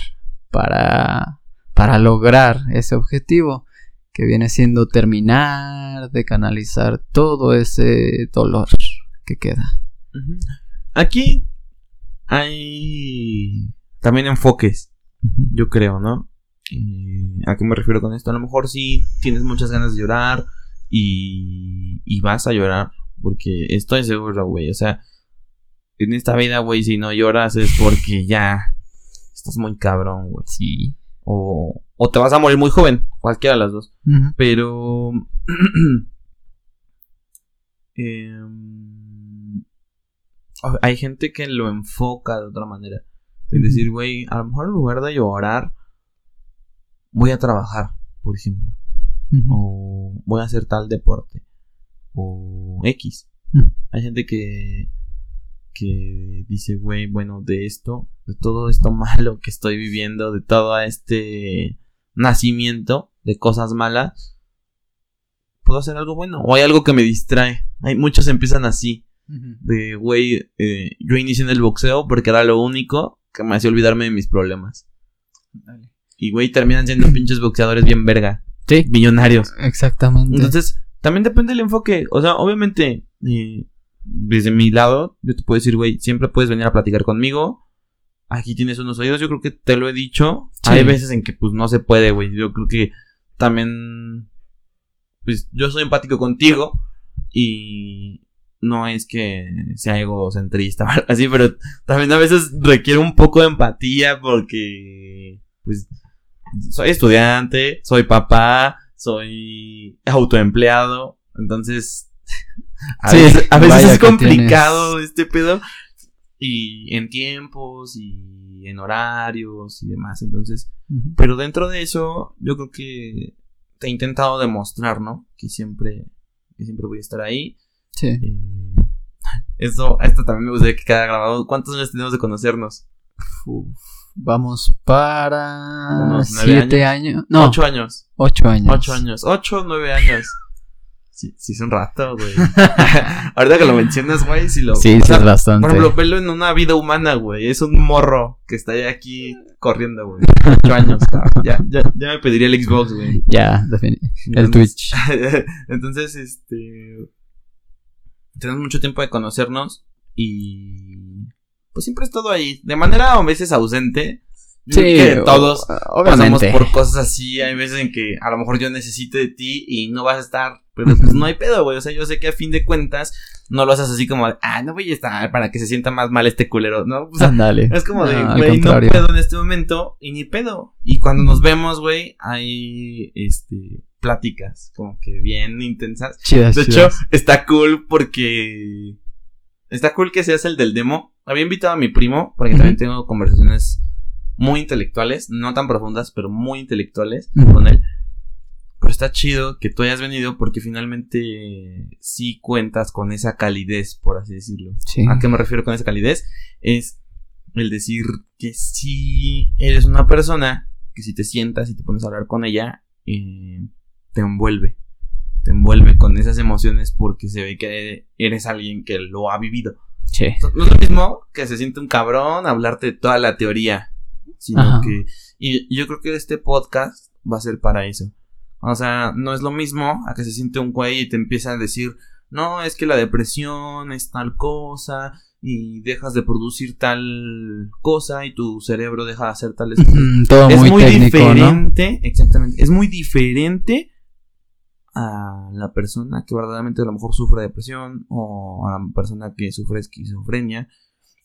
para, para lograr ese objetivo? Que viene siendo terminar de canalizar todo ese dolor que queda. Aquí hay también enfoques, yo creo, ¿no? Eh, ¿A qué me refiero con esto? A lo mejor sí tienes muchas ganas de llorar y, y vas a llorar, porque estoy seguro, güey. O sea, en esta vida, güey, si no lloras es porque ya estás muy cabrón, güey. Sí. O, o te vas a morir muy joven, cualquiera de las dos. Pero. em, hay gente que lo enfoca de otra manera. Es decir, güey, a lo mejor en lugar de llorar, voy a trabajar, por ejemplo. O voy a hacer tal deporte. O X. Hay gente que. Que dice, güey, bueno, de esto, de todo esto malo que estoy viviendo, de todo este nacimiento de cosas malas, puedo hacer algo bueno. O hay algo que me distrae. Hay muchos empiezan así. De, güey, eh, yo inicié en el boxeo porque era lo único que me hacía olvidarme de mis problemas. Dale. Y, güey, terminan siendo pinches boxeadores bien verga. Sí, Millonarios. exactamente. Entonces, también depende del enfoque. O sea, obviamente, eh, desde mi lado, yo te puedo decir, güey, siempre puedes venir a platicar conmigo. Aquí tienes unos oídos, yo creo que te lo he dicho. Sí. Hay veces en que, pues, no se puede, güey. Yo creo que también, pues, yo soy empático contigo. Y no es que sea egocentrista o así, pero también a veces requiere un poco de empatía porque, pues, soy estudiante, soy papá, soy autoempleado, entonces a Sí, veces, a veces es complicado este pedo y en tiempos y en horarios y demás, entonces, pero dentro de eso yo creo que te he intentado demostrar, ¿no? Que siempre que siempre voy a estar ahí. Sí. Eh, esto, esto también me gustaría que quedara grabado. ¿Cuántos años tenemos de conocernos? Uf, Vamos para Unos nueve siete años. No, Ocho años. ocho años. Ocho años. Ocho, nueve años. Sí, sí es un rato, güey. Ahorita que lo mencionas, güey, si lo... Sí, o sí sea, es bastante. Por ejemplo, velo en una vida humana, güey. Es un morro que está ya aquí corriendo, güey. Ocho años. Ya, ya, ya me pediría el Xbox, güey. ya, defini- el Twitch. Entonces, este. Tenemos mucho tiempo de conocernos y. Pues siempre he estado ahí. De manera a veces ausente. Creo que todos pasamos por cosas así. Hay veces en que a lo mejor yo necesito de ti y no vas a estar Pero pues no hay pedo, güey. O sea, yo sé que a fin de cuentas no lo haces así como, de, ah, no voy a estar para que se sienta más mal este culero, ¿no? O sea, Ándale. es como de, No, güey, no contrario. pedo en este momento y ni pedo. Y cuando nos vemos, güey, hay, este, pláticas como que bien intensas. Chidas, De hecho, chidas. está cool porque. Está cool que seas el del demo. Había invitado a mi primo, porque Ujú. también tengo conversaciones muy intelectuales, no tan profundas, pero muy intelectuales Ujú. con él. Pero está chido que tú hayas venido porque finalmente sí cuentas con esa calidez, por así decirlo. Sí. ¿A qué me refiero con esa calidez? Es el decir que si eres una persona que si te sientas y te pones a hablar con ella, eh, te envuelve. Te envuelve con esas emociones porque se ve que eres alguien que lo ha vivido. No es lo mismo que se siente un cabrón hablarte de toda la teoría, sino Ajá. que... Y yo creo que este podcast va a ser para eso. O sea, no es lo mismo a que se siente un güey y te empieza a decir, no, es que la depresión es tal cosa y dejas de producir tal cosa y tu cerebro deja de hacer tales cosas. Todo es muy, muy técnico, ¿no? diferente, exactamente, es muy diferente a la persona que verdaderamente a lo mejor sufre depresión o a la persona que sufre esquizofrenia.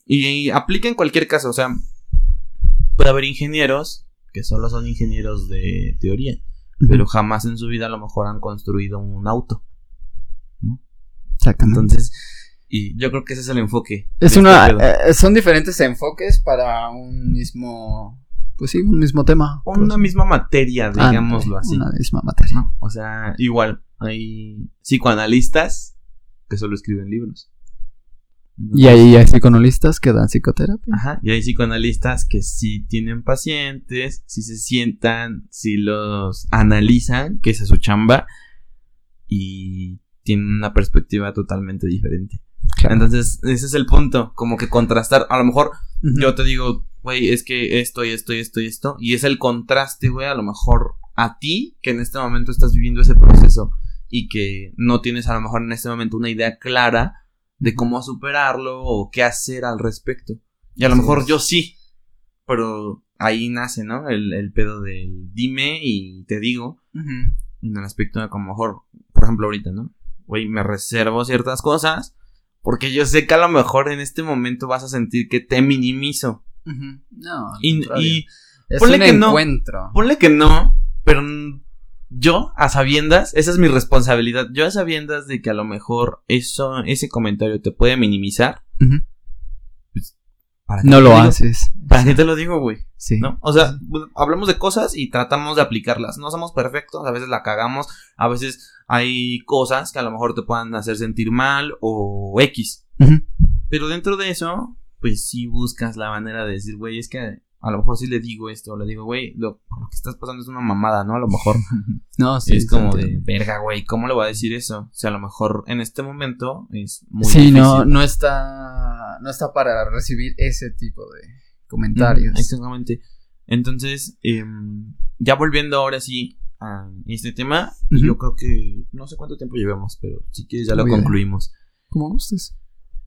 Y, aplica en cualquier caso, o sea, puede haber ingenieros que solo son ingenieros de teoría, pero jamás en su vida a lo mejor han construido un auto. Exactamente. Entonces, y yo creo que ese es el enfoque. Es una, este pedo. eh, son diferentes enfoques para un mismo, pues sí, un mismo tema. una Pues, misma materia, ándale, digámoslo así. Una misma materia. ¿no? O sea, igual, hay psicoanalistas que solo escriben libros. Y ahí hay psicoanalistas que dan psicoterapia. Ajá, y hay psicoanalistas que sí tienen pacientes, sí se sientan, sí los analizan, que esa es su chamba, y tienen una perspectiva totalmente diferente. Claro. Entonces, ese es el punto, como que contrastar, a lo mejor yo te digo, güey, es que esto y esto y esto y esto, y es el contraste, güey, a lo mejor a ti, que en este momento estás viviendo ese proceso y que no tienes a lo mejor en este momento una idea clara de cómo superarlo o qué hacer al respecto. Y a lo mejor yo sí, pero ahí nace, ¿no? El, el pedo del dime y te digo, en el aspecto de como mejor, por ejemplo, ahorita, ¿no? Güey, me reservo ciertas cosas porque yo sé que a lo mejor en este momento vas a sentir que te minimizo. Ujú. No, Y, y es ponle un que no. encuentro. ponle que no, pero yo, a sabiendas, esa es mi responsabilidad. Yo a sabiendas de que a lo mejor eso, ese comentario te puede minimizar. Ujú. ¿para No lo digo? haces. ¿Para qué te lo digo, güey? Sí. ¿No? O sea, bueno, hablamos de cosas y tratamos de aplicarlas. No somos perfectos, a veces la cagamos, a veces hay cosas que a lo mejor te puedan hacer sentir mal o X. Pero dentro de eso, pues sí buscas la manera de decir, güey, es que a lo mejor sí le digo esto, le digo, güey, lo, lo que estás pasando es una mamada, ¿no? A lo mejor No, sí. es como de, verga, güey, ¿cómo le voy a decir eso? O sea, a lo mejor en este momento es muy Sí, difícil. no, no está, no está para recibir ese tipo de comentarios. Exactamente. Entonces, em, ya volviendo ahora sí a este tema, yo creo que no sé cuánto tiempo llevamos, pero si quieres ya lo concluimos. Como gustes.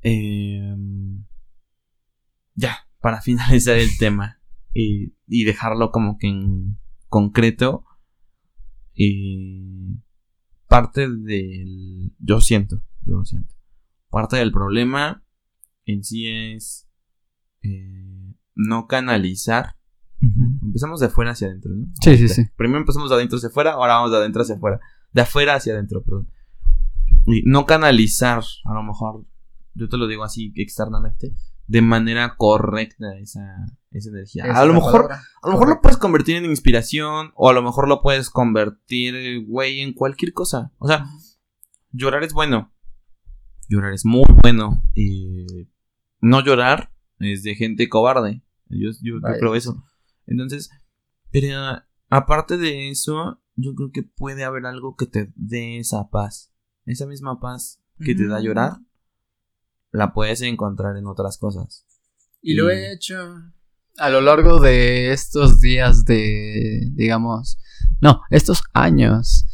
Em, ya, para finalizar el tema y, y dejarlo como que en concreto, y parte del... Yo siento, yo siento. Parte del problema en sí es eh, no canalizar. Empezamos de afuera hacia adentro, ¿no? Sí, sí, sí. Primero empezamos de adentro hacia afuera, ahora vamos de adentro hacia afuera. De afuera hacia adentro, perdón. Y no canalizar, a lo mejor, yo te lo digo así externamente, de manera correcta esa, esa energía. A lo mejor, palabra. a lo mejor lo puedes convertir en inspiración, o a lo mejor lo puedes convertir, güey, en cualquier cosa. O sea, llorar es bueno. Llorar es muy bueno. Y no llorar es de gente cobarde. Yo, yo creo eso. Entonces, pero aparte de eso, yo creo que puede haber algo que te dé esa paz. Esa misma paz que te da llorar, la puedes encontrar en otras cosas. Y lo he hecho a lo largo de estos días de, digamos, no, estos años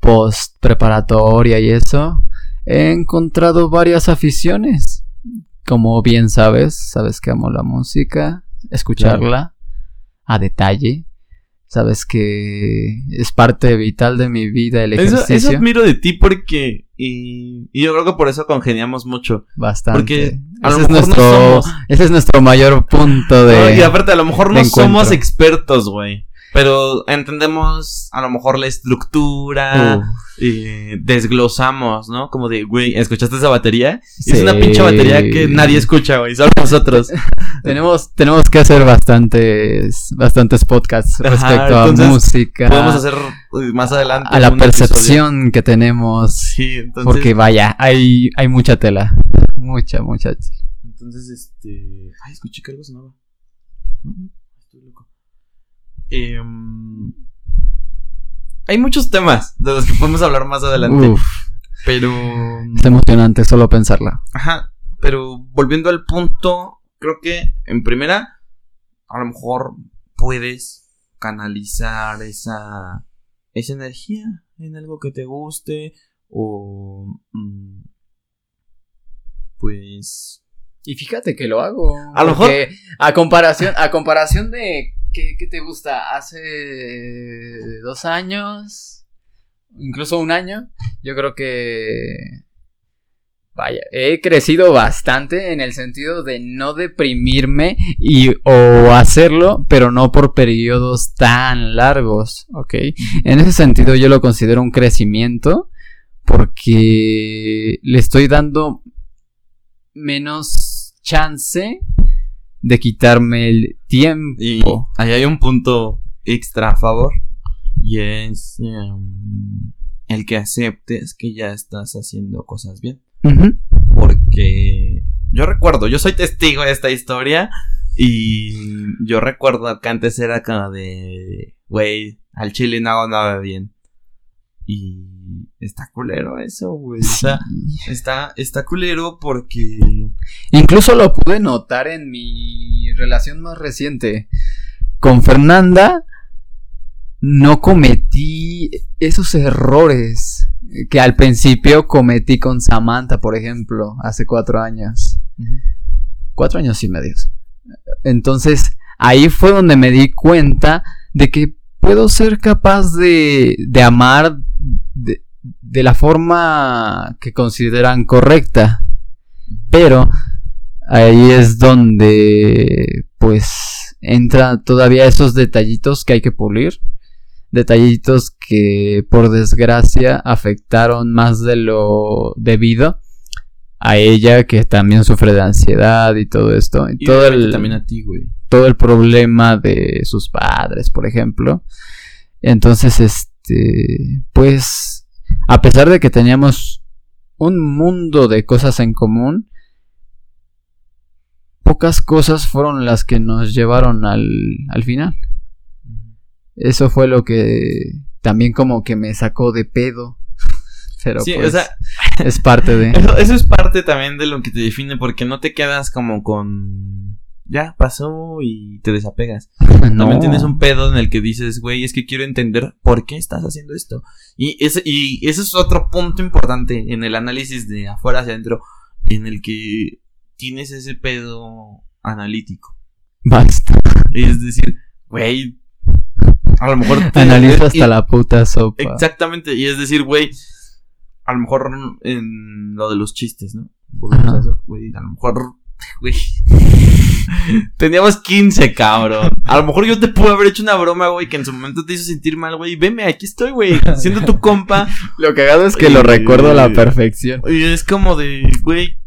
post preparatoria y eso, he encontrado varias aficiones. Como bien sabes, sabes que amo la música, escucharla a detalle. Sabes que es parte vital de mi vida el eso admiro de ti porque. Y, y yo creo que por eso congeniamos mucho. Bastante. Porque a lo ese, es mejor no nuestro, somos- ese es nuestro mayor punto de... No, y aparte, a lo mejor no somos expertos, güey. Pero entendemos a lo mejor la estructura. Y desglosamos, ¿no? Como de, güey, ¿escuchaste esa batería? sí. Es una pinche batería que nadie escucha, güey. Solo nosotros. Tenemos, tenemos que hacer bastantes, bastantes podcasts Ajá, respecto a música. Podemos hacer eh, más adelante. a la episodio. percepción que tenemos. Sí, entonces. Porque vaya, hay, hay mucha tela. Mucha, mucha tela. Entonces, este. Ay, escuché que algo sonaba. Em, hay muchos temas de los que podemos hablar más adelante. Uf, Pero. es emocionante solo pensarla. Ajá. Pero volviendo al punto, creo que en primera, a lo mejor puedes canalizar esa. esa energía en algo que te guste. O. mm, pues. Y fíjate que lo hago. A lo porque A comparación, a comparación de. ¿Qué, te gusta? Hace dos años. Incluso un año. Yo creo que. Vaya, he crecido bastante en el sentido de no deprimirme y o hacerlo, pero no por periodos tan largos, ¿ok? En ese sentido yo lo considero un crecimiento porque le estoy dando menos chance de quitarme el tiempo. Y ahí hay un punto extra a favor. Y es em, el que aceptes que ya estás haciendo cosas bien. Porque yo recuerdo, yo soy testigo de esta historia. Y yo recuerdo que antes era como de, güey, al chile no hago nada bien. Y está culero eso, güey. O sea, está, está culero porque... Incluso lo pude notar en mi relación más reciente. Con Fernanda no cometí esos errores que al principio cometí con Samantha, por ejemplo, hace cuatro años. Cuatro años y medios. Entonces, ahí fue donde me di cuenta de que puedo ser capaz de, de amar de, de la forma que consideran correcta. Pero ahí es donde pues entra todavía esos detallitos que hay que pulir. Detallitos que por desgracia afectaron más de lo debido a ella que también sufre de ansiedad y todo esto. Y Y todo el, también a ti, güey. todo el problema de sus padres, por ejemplo. Entonces, este, pues, a pesar de que teníamos un mundo de cosas en común, pocas cosas fueron las que nos llevaron al, al final. Eso fue lo que también como que me sacó de pedo. Pero Sí, pues, o sea, es parte de... Eso, eso es parte también de lo que te define, porque no te quedas como con. Ya pasó y te desapegas. También tienes un pedo en el que dices, güey, es que quiero entender por qué estás haciendo esto. Y ese, y ese es otro punto importante en el análisis de afuera hacia adentro, en el que tienes ese pedo analítico. Basta. Es decir, güey, a lo mejor te- Analizo y- hasta la puta sopa. Exactamente, y es decir, güey, a lo mejor en lo de los chistes, ¿no? Güey, a lo mejor, güey. Teníamos 15, cabrón. A lo mejor yo te pude haber hecho una broma, güey, que en su momento te hizo sentir mal, güey. Veme, aquí estoy, güey, siendo tu compa. Lo cagado es que lo recuerdo a la perfección. Y es como de, güey,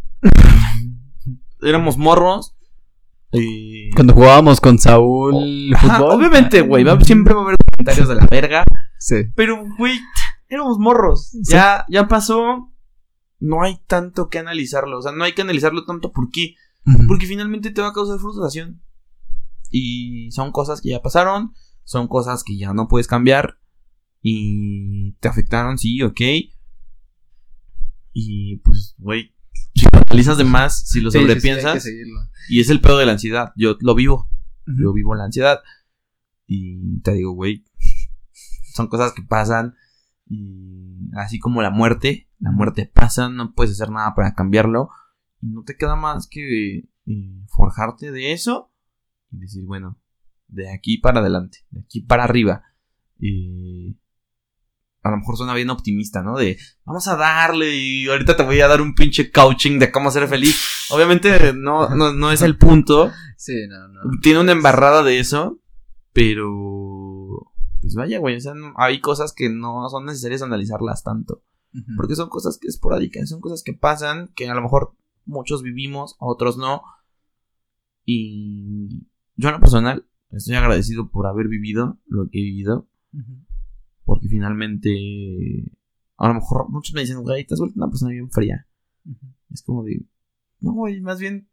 éramos morros. Y... Cuando jugábamos con Saúl fútbol. obviamente, güey, siempre va a haber comentarios de la verga. Sí. Pero, güey, éramos morros. Ya, ya pasó. No hay tanto que analizarlo. O sea, no hay que analizarlo tanto. Porque finalmente te va a causar frustración. Y son cosas que ya pasaron. Son cosas que ya no puedes cambiar. Y te afectaron, sí, ok. Y pues, güey, si lo analizas de más, si lo Sí, sí, sí, hay sobrepiensas. y es el pedo de la ansiedad. Yo lo vivo. Ujú. Yo vivo la ansiedad. Y te digo, güey, son cosas que pasan. Y así como la muerte, la muerte pasa, no puedes hacer nada para cambiarlo. Y no te queda más que eh, forjarte de eso y decir, bueno, de aquí para adelante, de aquí para arriba. Y a lo mejor suena bien optimista, ¿no? De vamos a darle y ahorita te voy a dar un pinche coaching de cómo ser feliz. Obviamente no, no, no es el punto. Sí, no, no. Tiene una embarrada de eso, pero pues vaya, güey, o sea, no- hay cosas que no son necesarias analizarlas tanto. Porque son cosas que esporádicas, son cosas que pasan, que a lo mejor muchos vivimos, otros no. Y yo en lo personal estoy agradecido por haber vivido lo que he vivido, porque finalmente a lo mejor muchos me dicen, güey, te has vuelto una persona bien fría. Es como de, no, güey, más bien...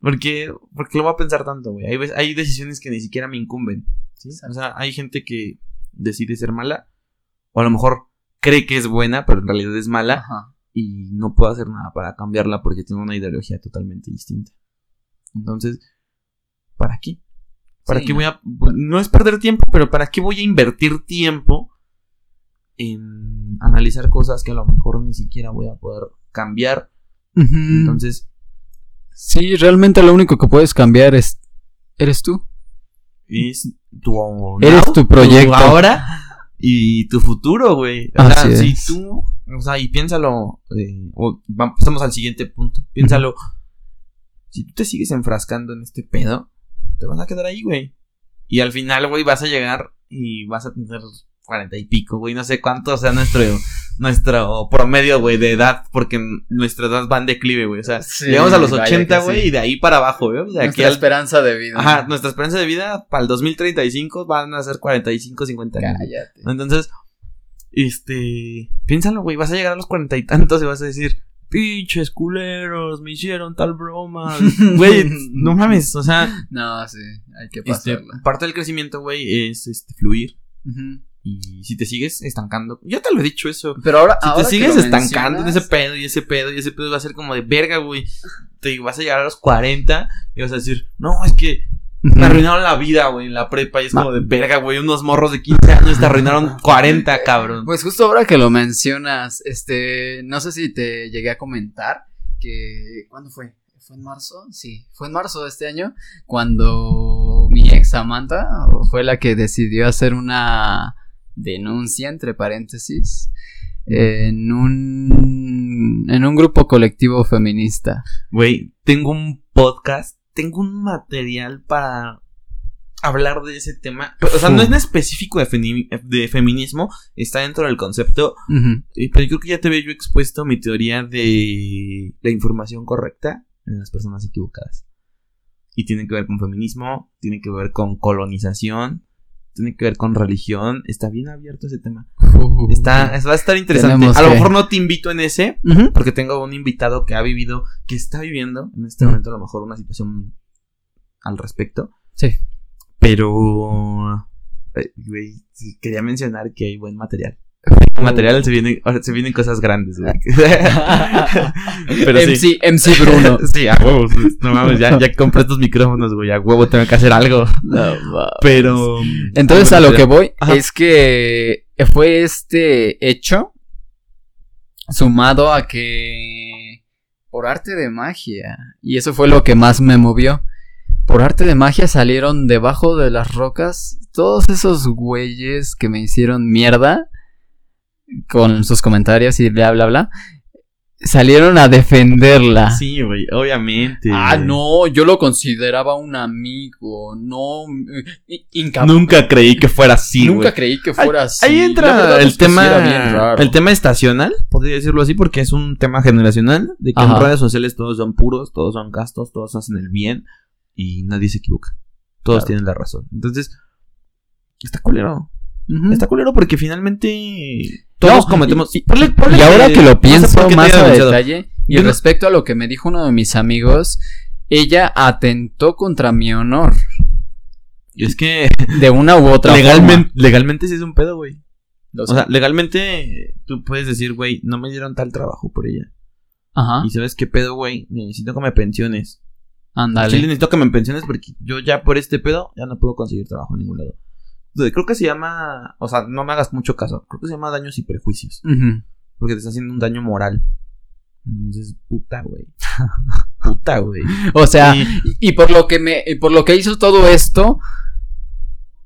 porque, porque lo voy a pensar tanto, güey. Hay, hay decisiones que ni siquiera me incumben. ¿sí? O sea, hay gente que decide ser mala, o a lo mejor cree que es buena, pero en realidad es mala, Ajá. Y no puedo hacer nada para cambiarla porque tiene una ideología totalmente distinta. Entonces, ¿para qué? ¿Para Sí, qué no. voy a.? No es perder tiempo, pero ¿para qué voy a invertir tiempo en analizar cosas que a lo mejor ni siquiera voy a poder cambiar? Entonces, Sí, realmente lo único que puedes cambiar es. Eres tú. es tu. Eres tu proyecto. ahora y tu futuro, güey. O Así sea, si tú. O sea, y piénsalo. eh, o vamos, pasamos al siguiente punto. Piénsalo. Si tú te sigues enfrascando en este pedo, te vas a quedar ahí, güey. Y al final, güey, vas a llegar y vas a tener cuarenta y pico, güey. No sé cuánto sea nuestro, nuestro promedio, güey, de edad. Porque nuestra edad va en declive, güey. O sea, Sí, llegamos a los vaya 80, que güey, sí. y de ahí para abajo, güey. De aquí Nuestra al esperanza de vida. Ajá, nuestra esperanza de vida para el 2035 van a ser 45, 50 años. Cállate. Entonces, este, piénsalo, güey, vas a llegar a los cuarenta y tantos y vas a decir, pinches culeros, me hicieron tal broma. Güey, no mames, o sea, No, sí, hay que este, pasarla. parte del crecimiento, güey, es este, fluir. Y si te sigues estancando, ya te lo he dicho eso. Pero ahora, Si ahora te sigues estancando en ese pedo y ese pedo y ese pedo va a ser como de verga, güey. Te vas a llegar a los 40 y vas a decir, no, es que Me arruinaron la vida, güey, en la prepa. Y es como de verga, güey. Unos morros de 15 años te arruinaron 40, cabrón. Pues justo ahora que lo mencionas, este, no sé si te llegué a comentar que, ¿cuándo fue? ¿Fue en marzo? Sí, fue en marzo de este año cuando mi ex Samantha fue la que decidió hacer una denuncia, entre paréntesis, en un, en un grupo colectivo feminista. Güey, tengo un podcast, tengo un material para hablar de ese tema. O sea, no es en específico de, feminismo, está dentro del concepto. Pero yo creo que ya te había yo expuesto mi teoría de la información correcta en las personas equivocadas. Y tiene que ver con feminismo, tiene que ver con colonización, tiene que ver con religión. Está bien abierto ese tema. Está, va a estar interesante. Tenemos A lo que- mejor no te invito en ese, porque tengo un invitado que ha vivido, que está viviendo en este momento a lo mejor una situación al respecto. Sí. Pero, eh, güey, quería mencionar que hay buen material. Material se vienen, se vienen cosas grandes, güey. Pero sí. MC, MC Bruno. Sí, a huevo. No mames, ya, ya compré estos micrófonos, güey. A huevo tengo que hacer algo. Pero. Entonces a lo que voy Ajá. es que fue este hecho sumado a que por arte de magia, y eso fue lo que más me movió, por arte de magia salieron debajo de las rocas todos esos güeyes que me hicieron mierda con sus comentarios y bla bla bla. Salieron a defenderla. Sí, güey, obviamente. Ah, no, yo lo consideraba un amigo, no, eh, incapaz. Nunca creí que fuera así, Nunca creí que fuera así. Ahí entra verdad el sí tema. era bien raro. El tema estacional, podría decirlo así, porque es un tema generacional. De que Ajá. en redes sociales todos son puros, todos son castos, todos hacen el bien y nadie se equivoca. Todos Claro. tienen la razón. Entonces, está culero. Está culero porque finalmente todos No, cometemos. y- y- Ponle- ponle Y ahora que no lo pienso te más a detalle, y Yo no- respecto a lo que me dijo uno de mis amigos, ella atentó contra mi honor Y es que de una u otra legalmente, legalmente sí es un pedo, güey. forma. O sea, legalmente tú puedes decir, güey, no me dieron tal trabajo por ella. ajá, Y sabes qué pedo, güey, necesito que me pensiones. ándale. Chile necesito que me pensiones porque yo ya por este pedo ya no puedo conseguir trabajo en ningún lado. Creo que se llama, o sea, no me hagas mucho caso, creo que se llama daños y prejuicios, porque te está haciendo un daño moral. Entonces, puta, güey. puta, güey. O sea, Y- por lo que me, por lo que hizo todo esto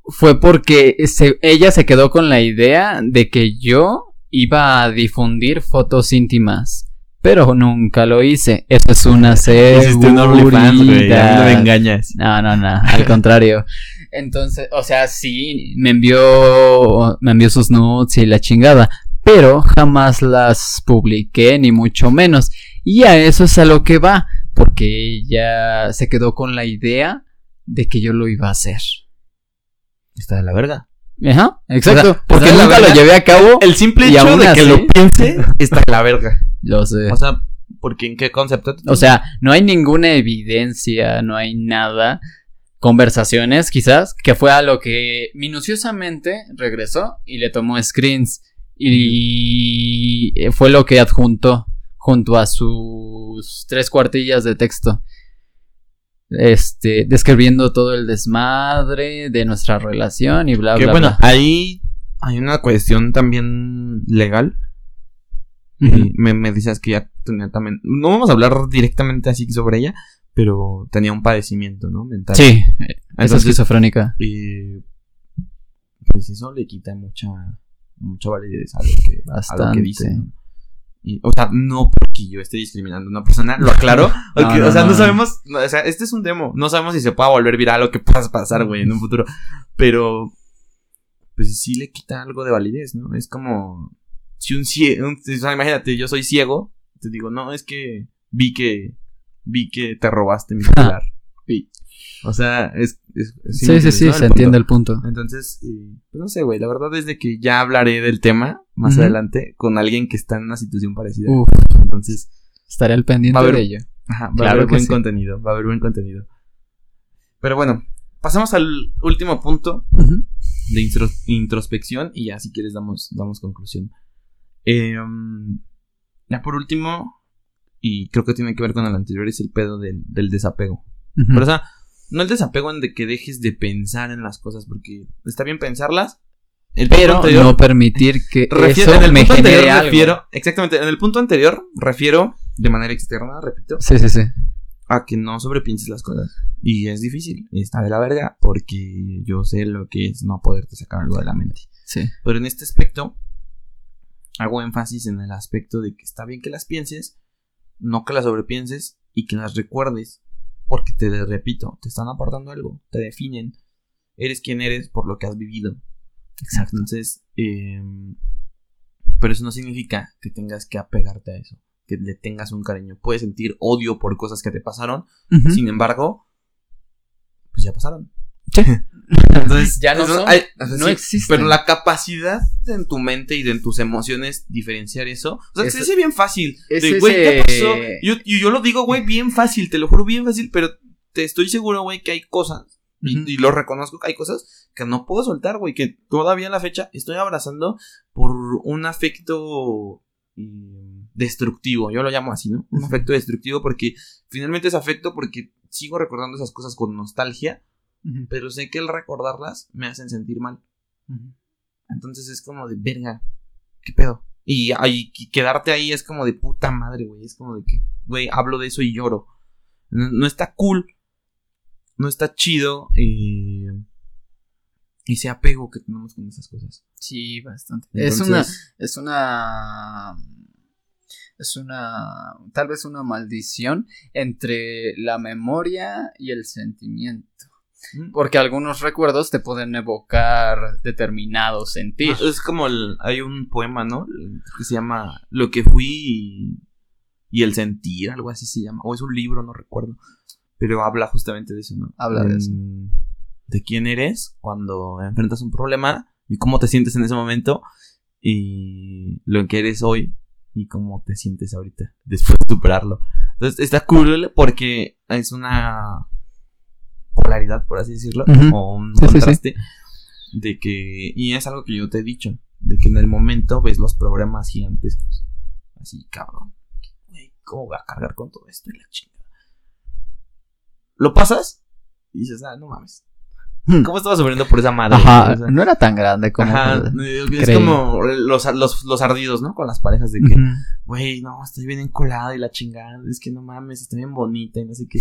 fue porque se- ella se quedó con la idea de que yo iba a difundir fotos íntimas. Pero nunca lo hice. Eso es una Hiciste un OnlyFans, güey. No me seguridad. engañas. No, no, no, al contrario. Entonces, o sea, sí, me envió, me envió sus nudes y la chingada, pero jamás las publiqué, ni mucho menos. Y a eso es a lo que va, porque ella se quedó con la idea de que yo lo iba a hacer. Está de la verga. Ajá, exacto, O sea, porque nunca lo llevé a cabo. El simple hecho de que así- lo piense está de la verga. Lo sé. O sea, porque en qué concepto? O sea, no hay ninguna evidencia, no hay nada. Conversaciones, quizás, que fue a lo que minuciosamente regresó y le tomó screens. Y fue lo que adjuntó junto a sus tres cuartillas de texto. Este, describiendo todo el desmadre de nuestra relación y bla, que bla, bueno, bla. ahí hay una cuestión también legal. Y me, me dices que ya tenía también. No vamos a hablar directamente así sobre ella, pero tenía un padecimiento, ¿no? Mental. Sí, es esquizofrénica. y, pues eso le quita mucha, mucha validez a lo que, a lo que dice. Bastante. ¿no? Y, o sea, no porque yo esté discriminando a una persona, lo aclaro. porque, No, no, o sea, no, sabemos. o sea, este es un demo. No sabemos si se pueda volver viral o qué pueda pasar, güey, en un futuro. Pero, pues sí le quita algo de validez, ¿no? Es como. Si un ciego. o sea, imagínate, yo soy ciego. Te digo, no, es que vi que. Vi que te robaste mi celular. Vi. O sea, es. es- Sí, sí, sí, ¿no? se punto. entiende el punto. Entonces, eh, pues no sé, güey. La verdad es de que ya hablaré del tema más adelante con alguien que está en una situación parecida. Uf, Entonces, estaré al pendiente Va a haber- de ello. ajá, va a haber buen sí. contenido. Va a haber buen contenido. Pero bueno, pasamos al último punto de intro- introspección y ya si quieres damos, damos conclusión. Eh, ya por último, y creo que tiene que ver con el anterior, es el pedo del, del desapego. Pero o sea, no el desapego en de que dejes de pensar en las cosas, porque está bien pensarlas. El pero anterior- no permitir que Refiero- eso en el me punto genere anterior algo. refiero, exactamente, en el punto anterior refiero de manera externa, repito, Sí, sí, sí. a que no sobrepienses las cosas. Y es difícil, está de la verga, porque yo sé lo que es no poderte sacar algo de la mente. Sí. Pero en este aspecto, hago énfasis en el aspecto de que está bien que las pienses, no que las sobrepienses y que las recuerdes, porque te repito, te están aportando algo, te definen, eres quien eres por lo que has vivido. Exacto. Entonces, eh, pero eso no significa que tengas que apegarte a eso, que le tengas un cariño. Puedes sentir odio por cosas que te pasaron, sin embargo, pues ya pasaron. Sí. Entonces, Ya no son, hay- o sea, no sí, existen. Pero la capacidad de en tu mente y de en tus emociones diferenciar eso, o sea, Es- se dice bien fácil. es De, güey, ¿qué ese- pasó? Yo, y yo lo digo, güey, bien fácil, te lo juro, bien fácil, pero te estoy seguro, güey, que hay cosas, y, lo reconozco, que hay cosas que no puedo soltar, güey, que todavía a la fecha estoy abrazando por un afecto mm, destructivo, yo lo llamo así, ¿no? Un afecto destructivo porque finalmente es afecto porque sigo recordando esas cosas con nostalgia, Pero sé que el recordarlas me hacen sentir mal. Entonces es como de verga, ¿qué pedo? Y, ahí y quedarte ahí es como de puta madre, güey. Es como de que, güey, hablo de eso y lloro. No, no está cool. No está chido. eh, ese apego que tenemos con esas cosas. Sí, bastante. es una, es una, es una, tal vez una maldición entre la memoria y el sentimiento. Porque algunos recuerdos te pueden evocar determinado sentir. Es como el, hay un poema, ¿no? Que se llama Lo que fui y, y el sentir, algo así se llama. O es un libro, no recuerdo. Pero habla justamente de eso, ¿no? Habla de eso. De quién eres cuando enfrentas un problema y cómo te sientes en ese momento y lo que eres hoy y cómo te sientes ahorita después de superarlo. Entonces está cool porque es una polaridad, por así decirlo, o un Sí, sí, sí. contraste de que, y es algo que yo te he dicho, de que en el momento ves los problemas gigantescos. Así, cabrón. ¿cómo voy a cargar con todo esto y la chingada? Lo pasas y dices, ah, no mames. ¿Cómo estaba sufriendo por esa madre? Ajá, O sea, no era tan grande como. ajá, es creí. como los, los, los ardidos, ¿no? Con las parejas de que, güey, no, estoy bien enculada y la chingada, es que no mames, estoy bien bonita y no sé qué.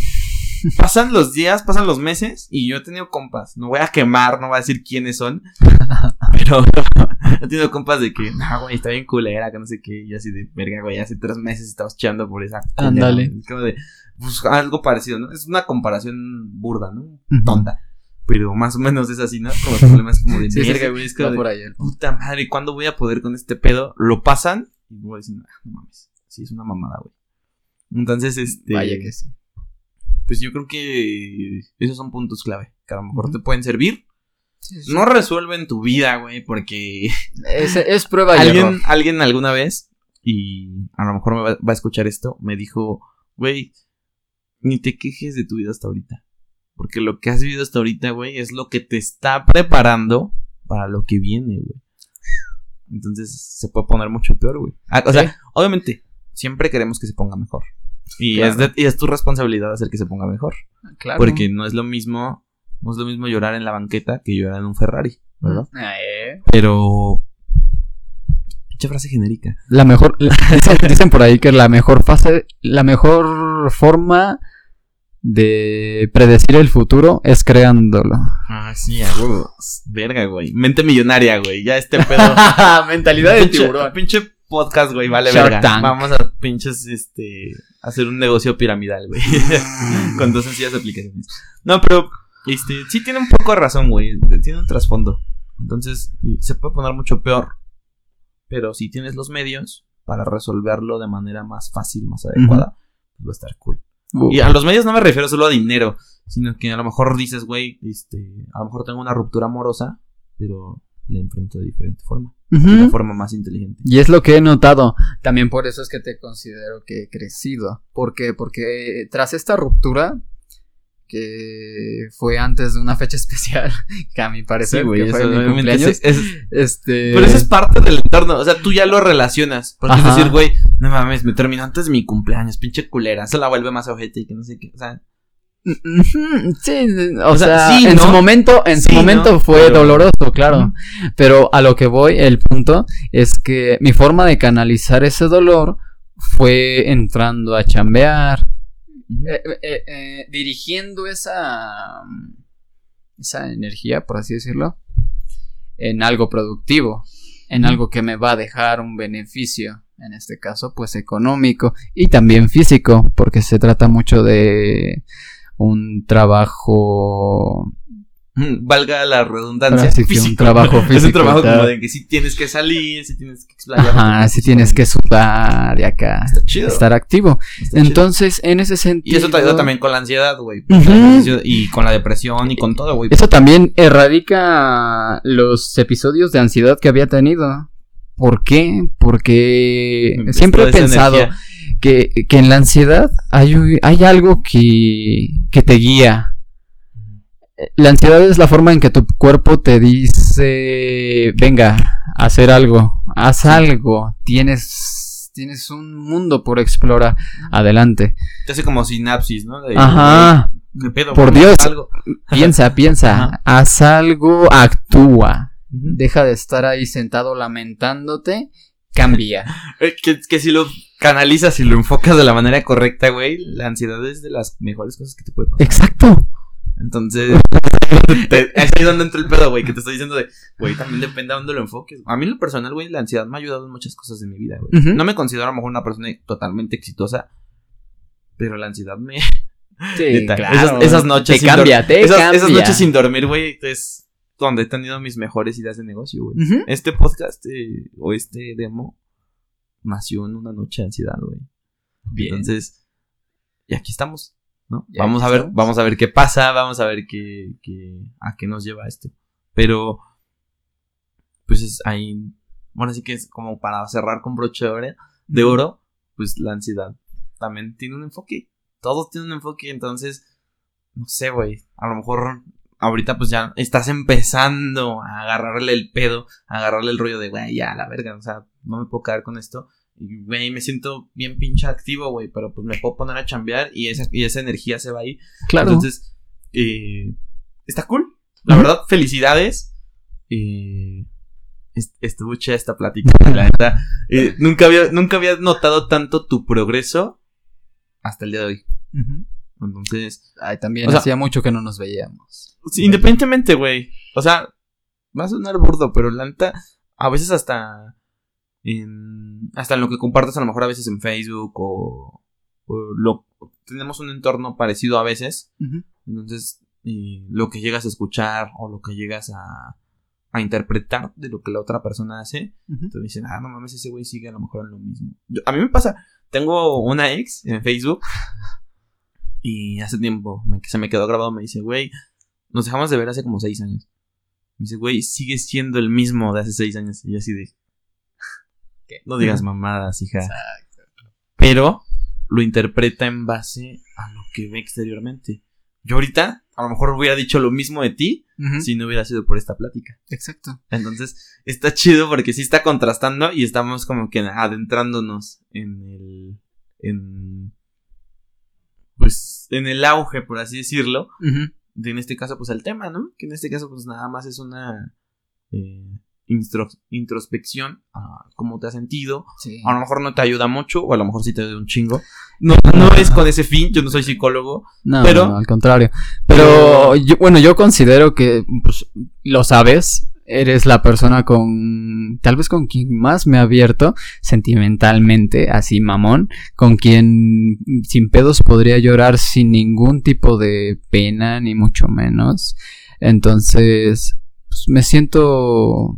Pasan los días, pasan los meses y yo he tenido compas, no voy a quemar, no voy a decir quiénes son, pero he tenido compas de que, no, güey, está bien culera, que no sé qué, y así de, verga, güey, hace tres meses estabas echando por esa Ándale. como de, pues algo parecido, ¿no? Es una comparación burda, ¿no? Tonta. Pero más o menos es así, ¿no? Como el problema es como de, Sí, verga, güey, es de, por puta madre, ¿cuándo voy a poder con este pedo? Lo pasan y voy diciendo, ah, no mames, sí, es una mamada, güey. Entonces, este. Vaya que sí. Pues yo creo que esos son puntos clave, que a lo mejor te pueden servir. No resuelven tu vida, güey, porque Es, es prueba y alguien, error. alguien alguna vez, y a lo mejor me va, va a escuchar esto, me dijo, güey, ni te quejes de tu vida hasta ahorita. Porque lo que has vivido hasta ahorita, güey, es lo que te está preparando para lo que viene, güey. Entonces se puede poner mucho peor, güey. Ah, o sea, Sí. obviamente, siempre queremos que se ponga mejor. Y, Claro. es de- y es tu responsabilidad hacer que se ponga mejor. Claro. Porque no es lo mismo, no es lo mismo llorar en la banqueta que llorar en un Ferrari, ¿verdad? Eh, Pero. Pinche frase genérica. La mejor. Dicen, dicen por ahí que la mejor fase. La mejor forma de predecir el futuro es creándolo. Ah, sí, a huevo. Verga, güey. Mente millonaria, güey. Ya este pedo. Mentalidad pinche, pinche podcast, güey, vale Shark verga. Tank. Vamos a pinches, este. Hacer un negocio piramidal, güey. Con dos sencillas aplicaciones. No, pero. Este, sí tiene un poco de razón, güey. Tiene un trasfondo. Entonces, se puede poner mucho peor. Pero si tienes los medios para resolverlo de manera más fácil, más adecuada, pues va a estar cool. Uh, Y a los medios no me refiero solo a dinero, sino que a lo mejor dices, güey, este, a lo mejor tengo una ruptura amorosa, pero le enfrento de diferente forma, de una forma más inteligente. Y es lo que he notado. También por eso es que te considero que he crecido. ¿Por qué? Porque tras esta ruptura, que fue antes de una fecha especial, que a mi parecer que fue mi cumpleaños, es- es- este... pero eso es parte del entorno, o sea, tú ya lo relacionas, porque Ajá. es decir, güey, no mames, me terminó antes de mi cumpleaños, pinche culera, se la vuelve más ojete y que no sé qué, o sea, Sí, o, O sea, sea, sí, en ¿no? su momento, en su momento ¿no? fue Pero- doloroso, claro. Pero a lo que voy, el punto es que mi forma de canalizar ese dolor fue entrando a chambear, eh, eh, eh, dirigiendo esa esa energía, por así decirlo, en algo productivo, en algo que me va a dejar un beneficio, en este caso, pues económico y también físico, porque se trata mucho de un trabajo valga la redundancia, sí que un físico. trabajo es un físico, trabajo como de que sí tienes que salir, sí tienes que explayarte. Ajá, si tienes que sudar y acá Está chido. estar activo. está chido. Entonces, en ese sentido. Y eso te ayuda también con la ansiedad, güey. Y con la depresión y con todo, güey. Eso también erradica los episodios de ansiedad que había tenido. ¿Por qué? Porque siempre he pensado energía. Que, que en la ansiedad hay, hay algo que, que te guía. La ansiedad es la forma en que tu cuerpo te dice, venga, hacer algo, haz algo, tienes, tienes un mundo por explorar, adelante. Te hace como sinapsis, ¿no? De- Ajá. Por Dios. algo. piensa, piensa, Ajá. haz algo, actúa, deja de estar ahí sentado lamentándote, cambia. Eh, Que, que si lo canalizas y lo enfocas de la manera correcta, güey, la ansiedad es de las mejores cosas que te puede pasar. Exacto. Entonces, te- es ahí donde entra el pedo, güey, que te estoy diciendo de, güey, también depende a dónde lo enfoques. A mí en lo personal, güey, la ansiedad me ha ayudado en muchas cosas de mi vida, güey. No me considero a lo mejor una persona totalmente exitosa, pero la ansiedad me... Sí, claro. esas, esas noches te sin dor- cambia, te esas, cambia. esas noches sin dormir, güey, es donde he tenido mis mejores ideas de negocio, güey. Este podcast eh, o este demo nació en una noche de ansiedad, güey. Bien. Entonces, y aquí estamos, ¿no? Vamos a ver, estamos. vamos a ver qué pasa, vamos a ver qué, qué, a qué nos lleva esto. Pero, pues es ahí, bueno, así que es como para cerrar con broche de oro, de oro, pues la ansiedad también tiene un enfoque. Todos tienen un enfoque, entonces, no sé, güey, a lo mejor ahorita pues ya estás empezando a agarrarle el pedo, a agarrarle el rollo de, güey, ya, la verga, o sea, no me puedo quedar con esto. Y, güey, me siento bien pinche activo, güey, pero pues me puedo poner a chambear y esa, y esa energía se va ahí. Claro. Entonces, eh, está cool. La verdad, felicidades. Eh, est- estuvo chida esta plática, la neta. Eh, nunca, había, nunca había notado tanto tu progreso hasta el día de hoy. Entonces, Ay, también O sea- hacía mucho que no nos veíamos. Sí, independientemente, güey. O sea, va a sonar burdo, pero la neta, a veces hasta en, hasta en lo que compartes, a lo mejor a veces en Facebook o, o lo, tenemos un entorno parecido a veces. Entonces, eh, lo que llegas a escuchar o lo que llegas a, a interpretar de lo que la otra persona hace, Ujú. te dicen, ah, no mames, ese güey sigue a lo mejor en lo mismo. Yo- a mí me pasa, tengo una ex en Facebook y hace tiempo me- se me quedó grabado, me dice, güey, nos dejamos de ver hace como seis años. Me dice, güey, sigue siendo el mismo de hace seis años. Y yo así de, ¿Qué? no digas mamadas, hija. Exacto. Pero lo interpreta en base a lo que ve exteriormente. Yo ahorita, a lo mejor hubiera dicho lo mismo de ti si no hubiera sido por esta plática. Exacto. Entonces, está chido porque sí está contrastando y estamos como que adentrándonos en el. en. pues. en el auge, por así decirlo. En este caso, pues el tema, ¿no? Que en este caso, pues nada más es una. eh, introspección a cómo te has sentido. Sí. A lo mejor no te ayuda mucho, o a lo mejor sí te ayuda un chingo. No, no es con ese fin, yo no soy psicólogo. No, Pero- no, al contrario. Pero, yo, bueno, yo considero que, pues, lo sabes, eres la persona con, tal vez con quien más me he abierto sentimentalmente, así mamón, con quien sin pedos podría llorar sin ningún tipo de pena, ni mucho menos. Entonces, pues, me siento,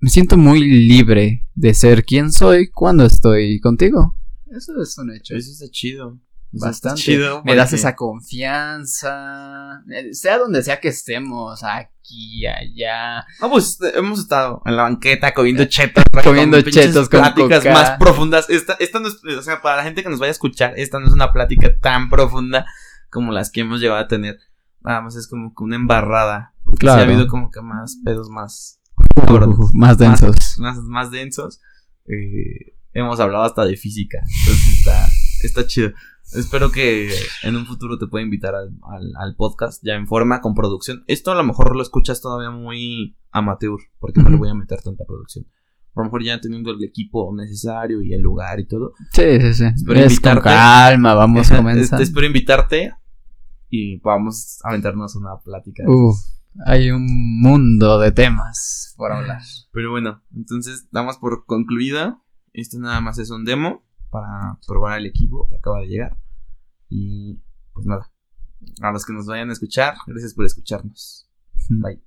me siento muy libre de ser quien soy cuando estoy contigo. Eso es un hecho. Eso está chido. Bastante. chido Me das esa confianza. eh, Sea donde sea que estemos, aquí, allá. No, pues eh, hemos estado en la banqueta comiendo chetos. Comiendo chetos con pláticas coca. más profundas. Esta, esta no es, o sea, para la gente que nos vaya a escuchar, esta no es una plática tan profunda como las que hemos llegado a tener. Nada más es como que una embarrada. Porque sí Claro. ha habido como que más pedos más, más densos. más, más densos. Eh, hemos hablado hasta de física. Entonces está, está chido. Espero que en un futuro te pueda invitar al, al- al podcast ya en forma, con producción. Esto a lo mejor lo escuchas todavía muy amateur, porque no le voy a meter tanta producción. A lo mejor ya teniendo el equipo necesario y el lugar y todo. Sí, sí, sí. Espero Es con invitarte. calma, vamos Este, comenzando. espero invitarte y vamos a aventarnos una plática. Uf, hay un mundo de temas por hablar. Pero bueno, entonces damos por concluida. Esto nada más es un demo para probar el equipo que acaba de llegar. Y pues nada. A los que nos vayan a escuchar, gracias por escucharnos. Bye.